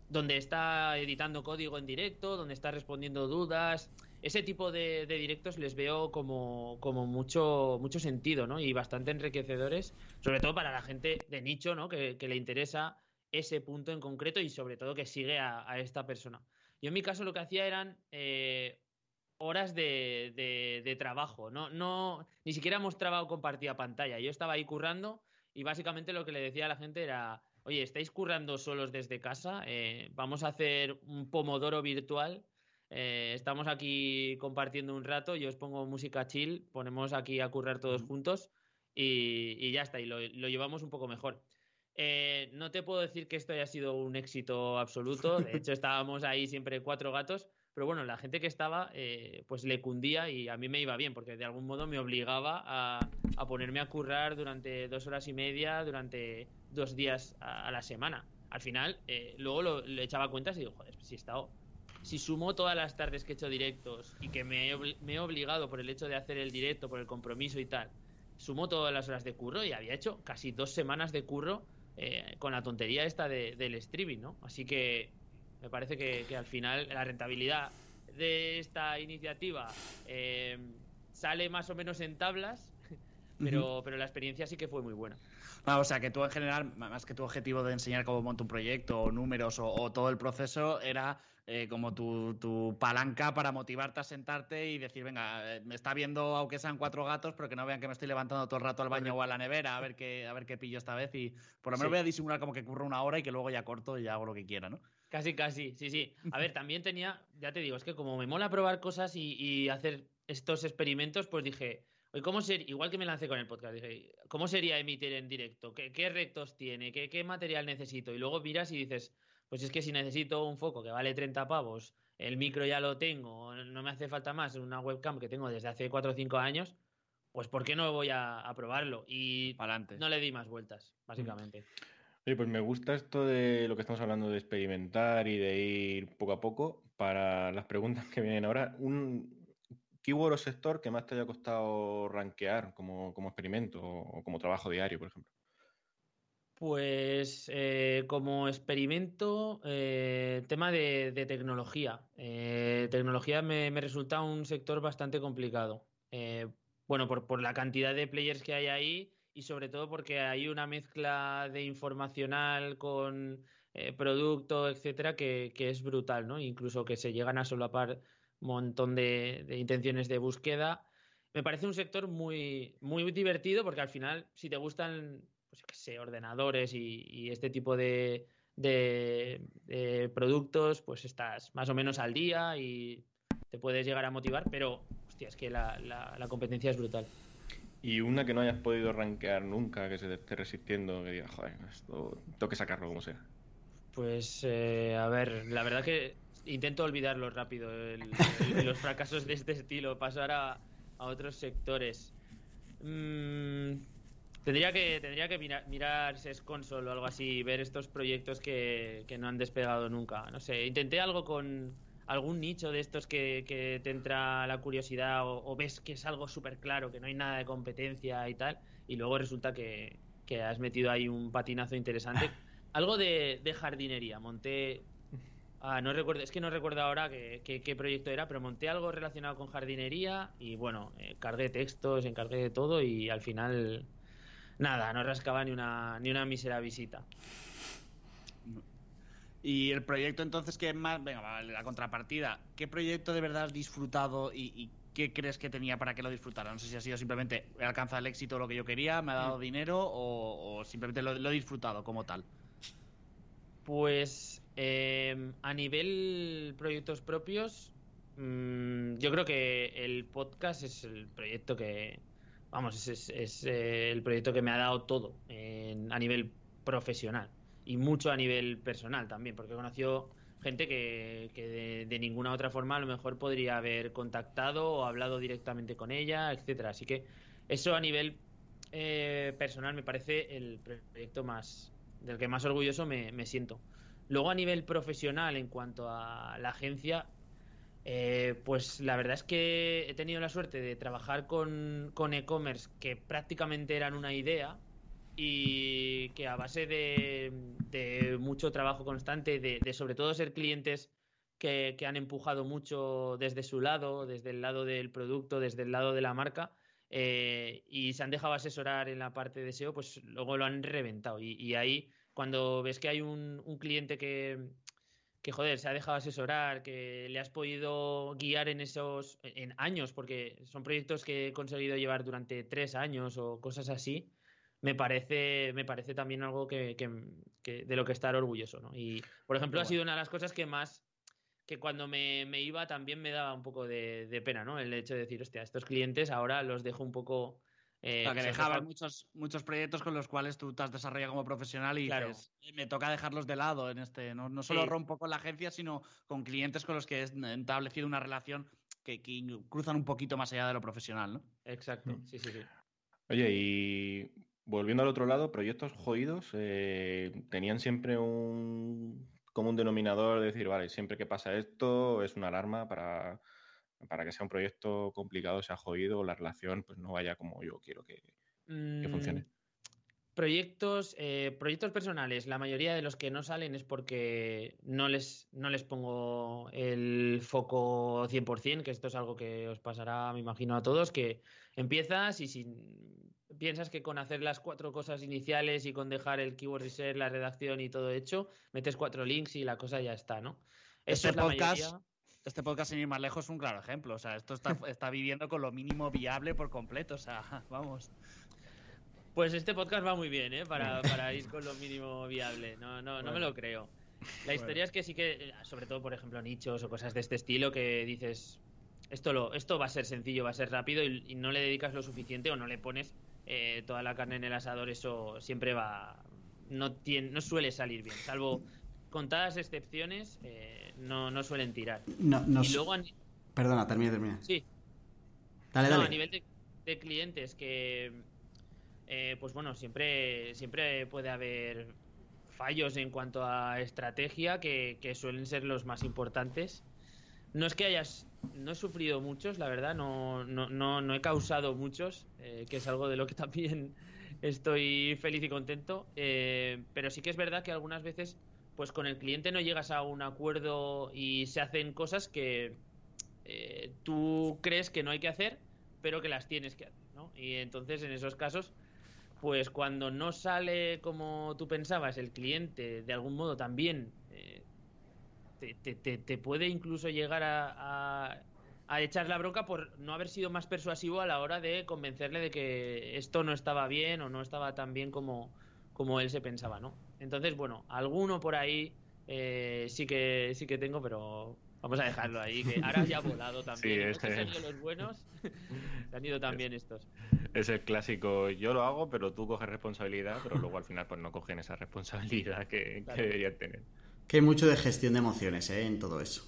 D: donde está editando código en directo, donde está respondiendo dudas. Ese tipo de, directos les veo como, como, mucho, mucho sentido, ¿no? Y bastante enriquecedores, sobre todo para la gente de nicho, ¿no? Que, le interesa ese punto en concreto y sobre todo que sigue a, esta persona. Yo en mi caso lo que hacía eran eh, horas de, de, trabajo, ¿no? no Ni siquiera mostraba o compartía pantalla. Yo estaba ahí currando y básicamente lo que le decía a la gente era oye, ¿estáis currando solos desde casa? Eh, vamos a hacer un pomodoro virtual. Eh, estamos aquí compartiendo un rato, yo os pongo música chill, ponemos aquí a currar todos juntos y, ya está, y lo, llevamos un poco mejor. Eh, no te puedo decir que esto haya sido un éxito absoluto, de hecho estábamos ahí siempre cuatro gatos, pero bueno, la gente que estaba pues le cundía y a mí me iba bien, porque de algún modo me obligaba a, a ponerme a currar durante dos horas y media, durante dos días a, la semana. Al final, eh, luego lo, le echaba cuentas y digo, joder, si he estado. Si sumo todas las tardes que he hecho directos y que me he, obligado por el hecho de hacer el directo, por el compromiso y tal, sumo todas las horas de curro y había hecho casi dos semanas de curro eh, con la tontería esta del streaming, ¿no? Así que me parece que, al final la rentabilidad de esta iniciativa eh, sale más o menos en tablas pero, pero la experiencia sí que fue muy buena.
C: Ah, o sea, que tú en general, más que tu objetivo de enseñar cómo monta un proyecto o números o, todo el proceso, era eh, como tu, palanca para motivarte a sentarte y decir, venga, eh, me está viendo aunque sean cuatro gatos, pero que no vean que me estoy levantando todo el rato al baño o a la nevera a ver qué, a ver qué pillo esta vez y por lo menos voy a disimular como que curro una hora y que luego ya corto y ya hago lo que quiera, ¿no?
D: Casi, casi, sí, sí. A ver, también tenía, ya te digo, es que como me mola probar cosas y hacer estos experimentos, pues dije ¿cómo ser, igual que me lancé con el podcast, dije, ¿cómo sería emitir en directo? ¿Qué, qué retos tiene? ¿Qué, ¿Qué, material necesito? Y luego miras y dices, pues es que si necesito un foco que vale 30 pavos, el micro ya lo tengo, no me hace falta más, una webcam que tengo desde hace 4 o 5 años, pues ¿por qué no voy a, probarlo? Y no le di más vueltas, básicamente.
B: Oye, pues me gusta esto de lo que estamos hablando de experimentar y de ir poco a poco. Para las preguntas que vienen ahora, un, keyword o sector que más te haya costado rankear como, experimento o como trabajo diario, por ejemplo?
D: Pues eh, como experimento, eh, tema de, tecnología. Eh, tecnología me, resulta un sector bastante complicado. bueno, por, la cantidad de players que hay ahí y sobre todo porque hay una mezcla de informacional con producto, etcétera, que, es brutal, ¿no? Incluso que se llegan a solapar montón de, intenciones de búsqueda. Me parece un sector muy, muy divertido porque al final, si te gustan, pues qué sé, ordenadores y, este tipo de, de, productos, pues estás más o menos al día y te puedes llegar a motivar, pero hostia, es que la, la, competencia es brutal.
B: Y una que no hayas podido rankear nunca, que se te esté resistiendo, que digas, joder, esto tengo que sacarlo como sea.
D: Pues, eh, a ver, la verdad que intento olvidarlo rápido, los fracasos de este estilo, pasar a, otros sectores. Mm, tendría que, tendría que mirar, mirar Console o algo así, ver estos proyectos que, no han despegado nunca. No sé, intenté algo con algún nicho de estos que, te entra la curiosidad o, ves que es algo súper claro, que no hay nada de competencia y tal, y luego resulta que, has metido ahí un patinazo interesante. Algo de, de jardinería, monté Ah, no recuerdo, es que no recuerdo ahora qué, proyecto era, pero monté algo relacionado con jardinería y bueno, eh, cargué textos, encargué de todo y al final nada, no rascaba ni una, ni una mísera visita.
C: Y el proyecto entonces que más, venga, la contrapartida, ¿qué proyecto de verdad has disfrutado y, qué crees que tenía para que lo disfrutara? No sé si ha sido simplemente he alcanzado el éxito lo que yo quería, me ha dado mm. dinero o, simplemente lo, he disfrutado como tal.
D: Pues em, a nivel proyectos propios, mm, yo creo que el podcast es el proyecto que, vamos, es, eh, el proyecto que me ha dado todo a nivel profesional y mucho a nivel personal también, porque conoció gente que, de, ninguna otra forma a lo mejor podría haber contactado o hablado directamente con ella, etcétera. Así que eso a nivel eh, personal me parece el proyecto más del que más orgulloso me, siento. Luego a nivel profesional, en cuanto a la agencia, eh, pues la verdad es que he tenido la suerte de trabajar con, con e-commerce que prácticamente eran una idea y que a base de, mucho trabajo constante, de, sobre todo ser clientes que, han empujado mucho desde su lado, desde el lado del producto, desde el lado de la marca, eh, y se han dejado asesorar en la parte de SEO, pues luego lo han reventado. Y, ahí, cuando ves que hay un, cliente que, que, joder, se ha dejado asesorar, que le has podido guiar en esos en años, porque son proyectos que he conseguido llevar durante tres años o cosas así, me parece, me parece también algo que, de lo que estar orgulloso, ¿no? Y, por ejemplo, ha sido una de las cosas que más, que cuando me, iba también me daba un poco de, pena, ¿no? El hecho de decir, hostia, estos clientes ahora los dejo un poco...
C: Eh, que dejaban muchos, muchos proyectos con los cuales tú te has desarrollado como profesional y dices, me toca dejarlos de lado en este, no, no solo rompo con la agencia, sino con clientes con los que he establecido una relación que, cruzan un poquito más allá de lo profesional, ¿no?
D: Exacto, mm. sí, sí, sí.
B: Oye, y volviendo al otro lado, proyectos jodidos eh, tenían siempre un común denominador de decir, vale, siempre que pasa esto es una alarma para, para que sea un proyecto complicado, sea jodido, la relación pues no vaya como yo quiero que, que funcione. Mm,
D: proyectos, eh, proyectos personales, la mayoría de los que no salen es porque no les, no les pongo el foco 100%, que esto es algo que os pasará, me imagino, a todos, que empiezas y sin piensas que con hacer las cuatro cosas iniciales y con dejar el keyword research, la redacción y todo hecho, metes cuatro links y la cosa ya está, ¿no?
C: Eso este es la podcast, Este podcast, sin ir más lejos, es un claro ejemplo. O sea, esto está, está viviendo con lo mínimo viable por completo. O sea, vamos.
D: Pues este podcast va muy bien, ¿eh? Para, para ir con lo mínimo viable. No, no, no me lo creo. La historia es que sí que, sobre todo, por ejemplo, nichos o cosas de este estilo, que dices, esto, lo, esto va a ser sencillo, va a ser rápido y no le dedicas lo suficiente o no le pones eh, toda la carne en el asador, eso siempre va. No, tiene, no suele salir bien, salvo contadas excepciones, eh, no, no suelen tirar.
A: No, y luego Perdona, termina, termina.
D: Sí.
A: Dale, dale.
D: A nivel de, clientes, que. Eh, pues bueno, siempre, siempre puede haber fallos en cuanto a estrategia que, que suelen ser los más importantes. No es que hayas no he sufrido muchos, la verdad, no, no, no, no he causado muchos, eh, que es algo de lo que también estoy feliz y contento, eh, pero sí que es verdad que algunas veces, pues con el cliente no llegas a un acuerdo y se hacen cosas que eh, tú crees que no hay que hacer, pero que las tienes que hacer, ¿no? Y entonces en esos casos, pues cuando no sale como tú pensabas, el cliente de algún modo también te, puede incluso llegar a, echar la bronca por no haber sido más persuasivo a la hora de convencerle de que esto no estaba bien o no estaba tan bien como, como él se pensaba, ¿no? Entonces, bueno, alguno por ahí eh, sí que sí que tengo, pero vamos a dejarlo ahí, que ahora ya ha volado también. Sí, este... los buenos, se han ido también estos.
B: Es el clásico, yo lo hago, pero tú coges responsabilidad, pero luego al final pues no cogen esa responsabilidad que, que deberían tener
A: que hay mucho de gestión de emociones ¿eh? en todo eso.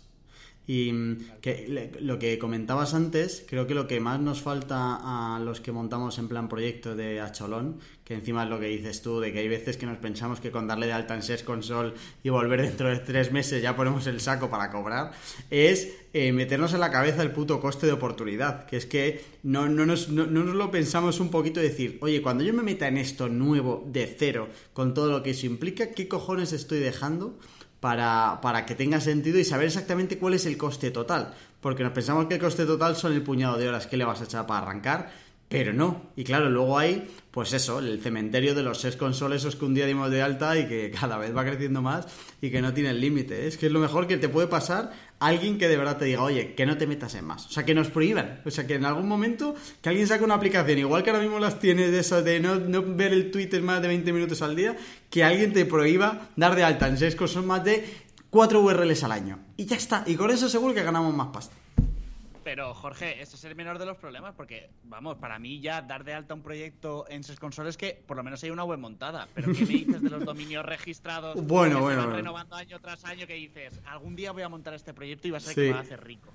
A: Y mm, que lo que comentabas antes, creo que lo que más nos falta a los que montamos en plan proyecto de Acholón, que encima es lo que dices tú, de que hay veces que nos pensamos que con darle de alta en SES Console y volver dentro de tres meses ya ponemos el saco para cobrar, es eh, meternos en la cabeza el puto coste de oportunidad. Que es que no, no, nos, no, no nos lo pensamos un poquito decir, oye, cuando yo me meta en esto nuevo de cero, con todo lo que eso implica, ¿qué cojones estoy dejando? Para, para que tenga sentido y saber exactamente cuál es el coste total. Porque nos pensamos que el coste total son el puñado de horas que le vas a echar para arrancar, Pero no. Y claro, luego hay, pues eso, el cementerio de los seis consoles esos que un día dimos de alta y que cada vez va creciendo más y que no tiene límite. Es que es lo mejor que te puede pasar alguien que de verdad te diga, oye, que no te metas en más. O sea, que nos prohíban. O sea, que en algún momento que alguien saque una aplicación, igual que ahora mismo las tienes de esas de no, no ver el Twitter más de 20 minutos al día, que alguien te prohíba dar de alta en seis consoles más de 4 URLs al año. Y ya está. Y con eso seguro que ganamos más pasta.
C: Pero Jorge, ese es el menor de los problemas, porque, vamos, para mí ya dar de alta un proyecto en ses consoles que por lo menos hay una web montada. Pero ¿qué me dices de los dominios registrados?
A: Bueno,
C: que se
A: bueno,
C: van
A: bueno.
C: renovando año tras año que dices, algún día voy a montar este proyecto y va a ser
A: Sí.
C: que me va a hacer rico.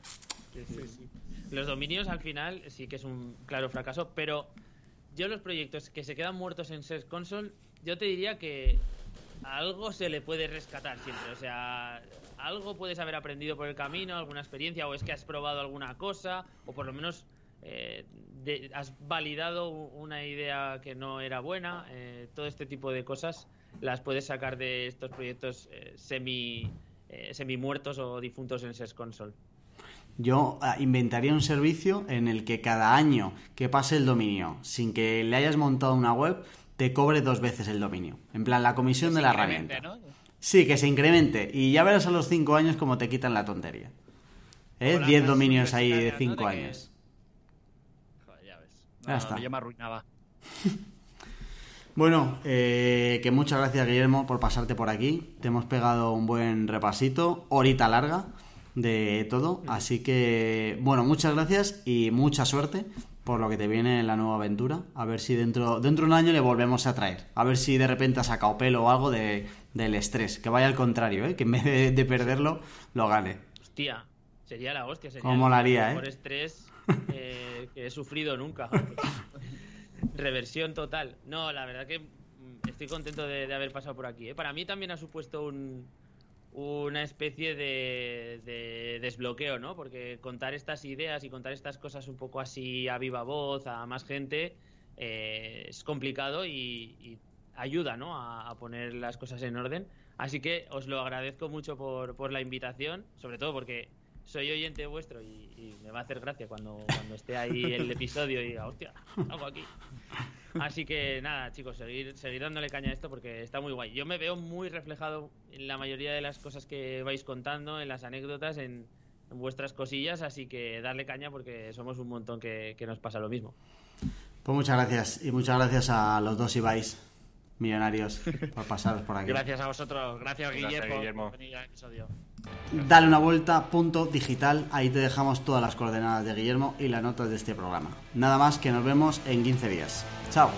D: Los dominios al final sí que es un claro fracaso, pero yo los proyectos que se quedan muertos en Search Console, yo te diría que algo se le puede rescatar siempre. O sea, algo puedes haber aprendido por el camino, alguna experiencia, o es que has probado alguna cosa, o por lo menos eh, has validado una idea que no era buena. eh, todo este tipo de cosas las puedes sacar de estos proyectos eh, semi, semi muertos o difuntos en Search Console.
A: Yo ah, inventaría un servicio en el que cada año que pase el dominio sin que le hayas montado una web, te cobre dos veces el dominio. En plan, la comisión de la herramienta.
C: ¿no?
A: Sí, que se incremente. Y ya verás a los 5 años cómo te quitan la tontería. ¿Eh?
C: Como las
A: 10
C: clases
A: dominios ahí de
C: universitarias,
A: 5
C: ¿no? De que-
A: años.
C: Joder, ya ves.
A: Ya está.
C: Yo me arruinaba.
A: Bueno, eh, que muchas gracias Guillermo por pasarte por aquí. Te hemos pegado un buen repasito, horita larga de todo. Así que, bueno, muchas gracias y mucha suerte por lo que te viene en la nueva aventura. A ver si dentro, dentro de un año le volvemos a traer. A ver si de repente ha sacado pelo o algo de, del estrés. Que vaya al contrario, ¿eh? que en vez de, de perderlo, lo gane.
D: Hostia, sería la hostia. Sería
A: Cómo la haría,
D: el mejor
A: ¿eh?
D: estrés eh, que he sufrido nunca. Reversión total. No, la verdad que mm, estoy contento de, de haber pasado por aquí. ¿eh? Para mí también ha supuesto un, una especie de, de desbloqueo, ¿no? Porque contar estas ideas y contar estas cosas un poco así a viva voz, a más gente, eh, es complicado y, y ayuda, ¿no? A, a poner las cosas en orden. Así que os lo agradezco mucho por, por la invitación, sobre todo porque soy oyente vuestro y, y me va a hacer gracia cuando, cuando esté ahí el episodio y diga, hostia, hago aquí. Así que nada, chicos, seguir, seguir dándole caña a esto porque está muy guay. Yo me veo muy reflejado en la mayoría de las cosas que vais contando, en las anécdotas, en, en vuestras cosillas, así que darle caña porque somos un montón que, que nos pasa lo mismo.
A: Pues muchas gracias. Y muchas gracias a los dos Ibais millonarios por pasaros por aquí.
C: Gracias a vosotros. Gracias,
B: Gracias,
C: Guillermo,
B: Guillermo.
C: por venir al episodio.
A: Dale una vuelta, punto digital. Ahí te dejamos todas las coordenadas de Guillermo y las notas de este programa. Nada más que nos vemos en 15 días. Chao.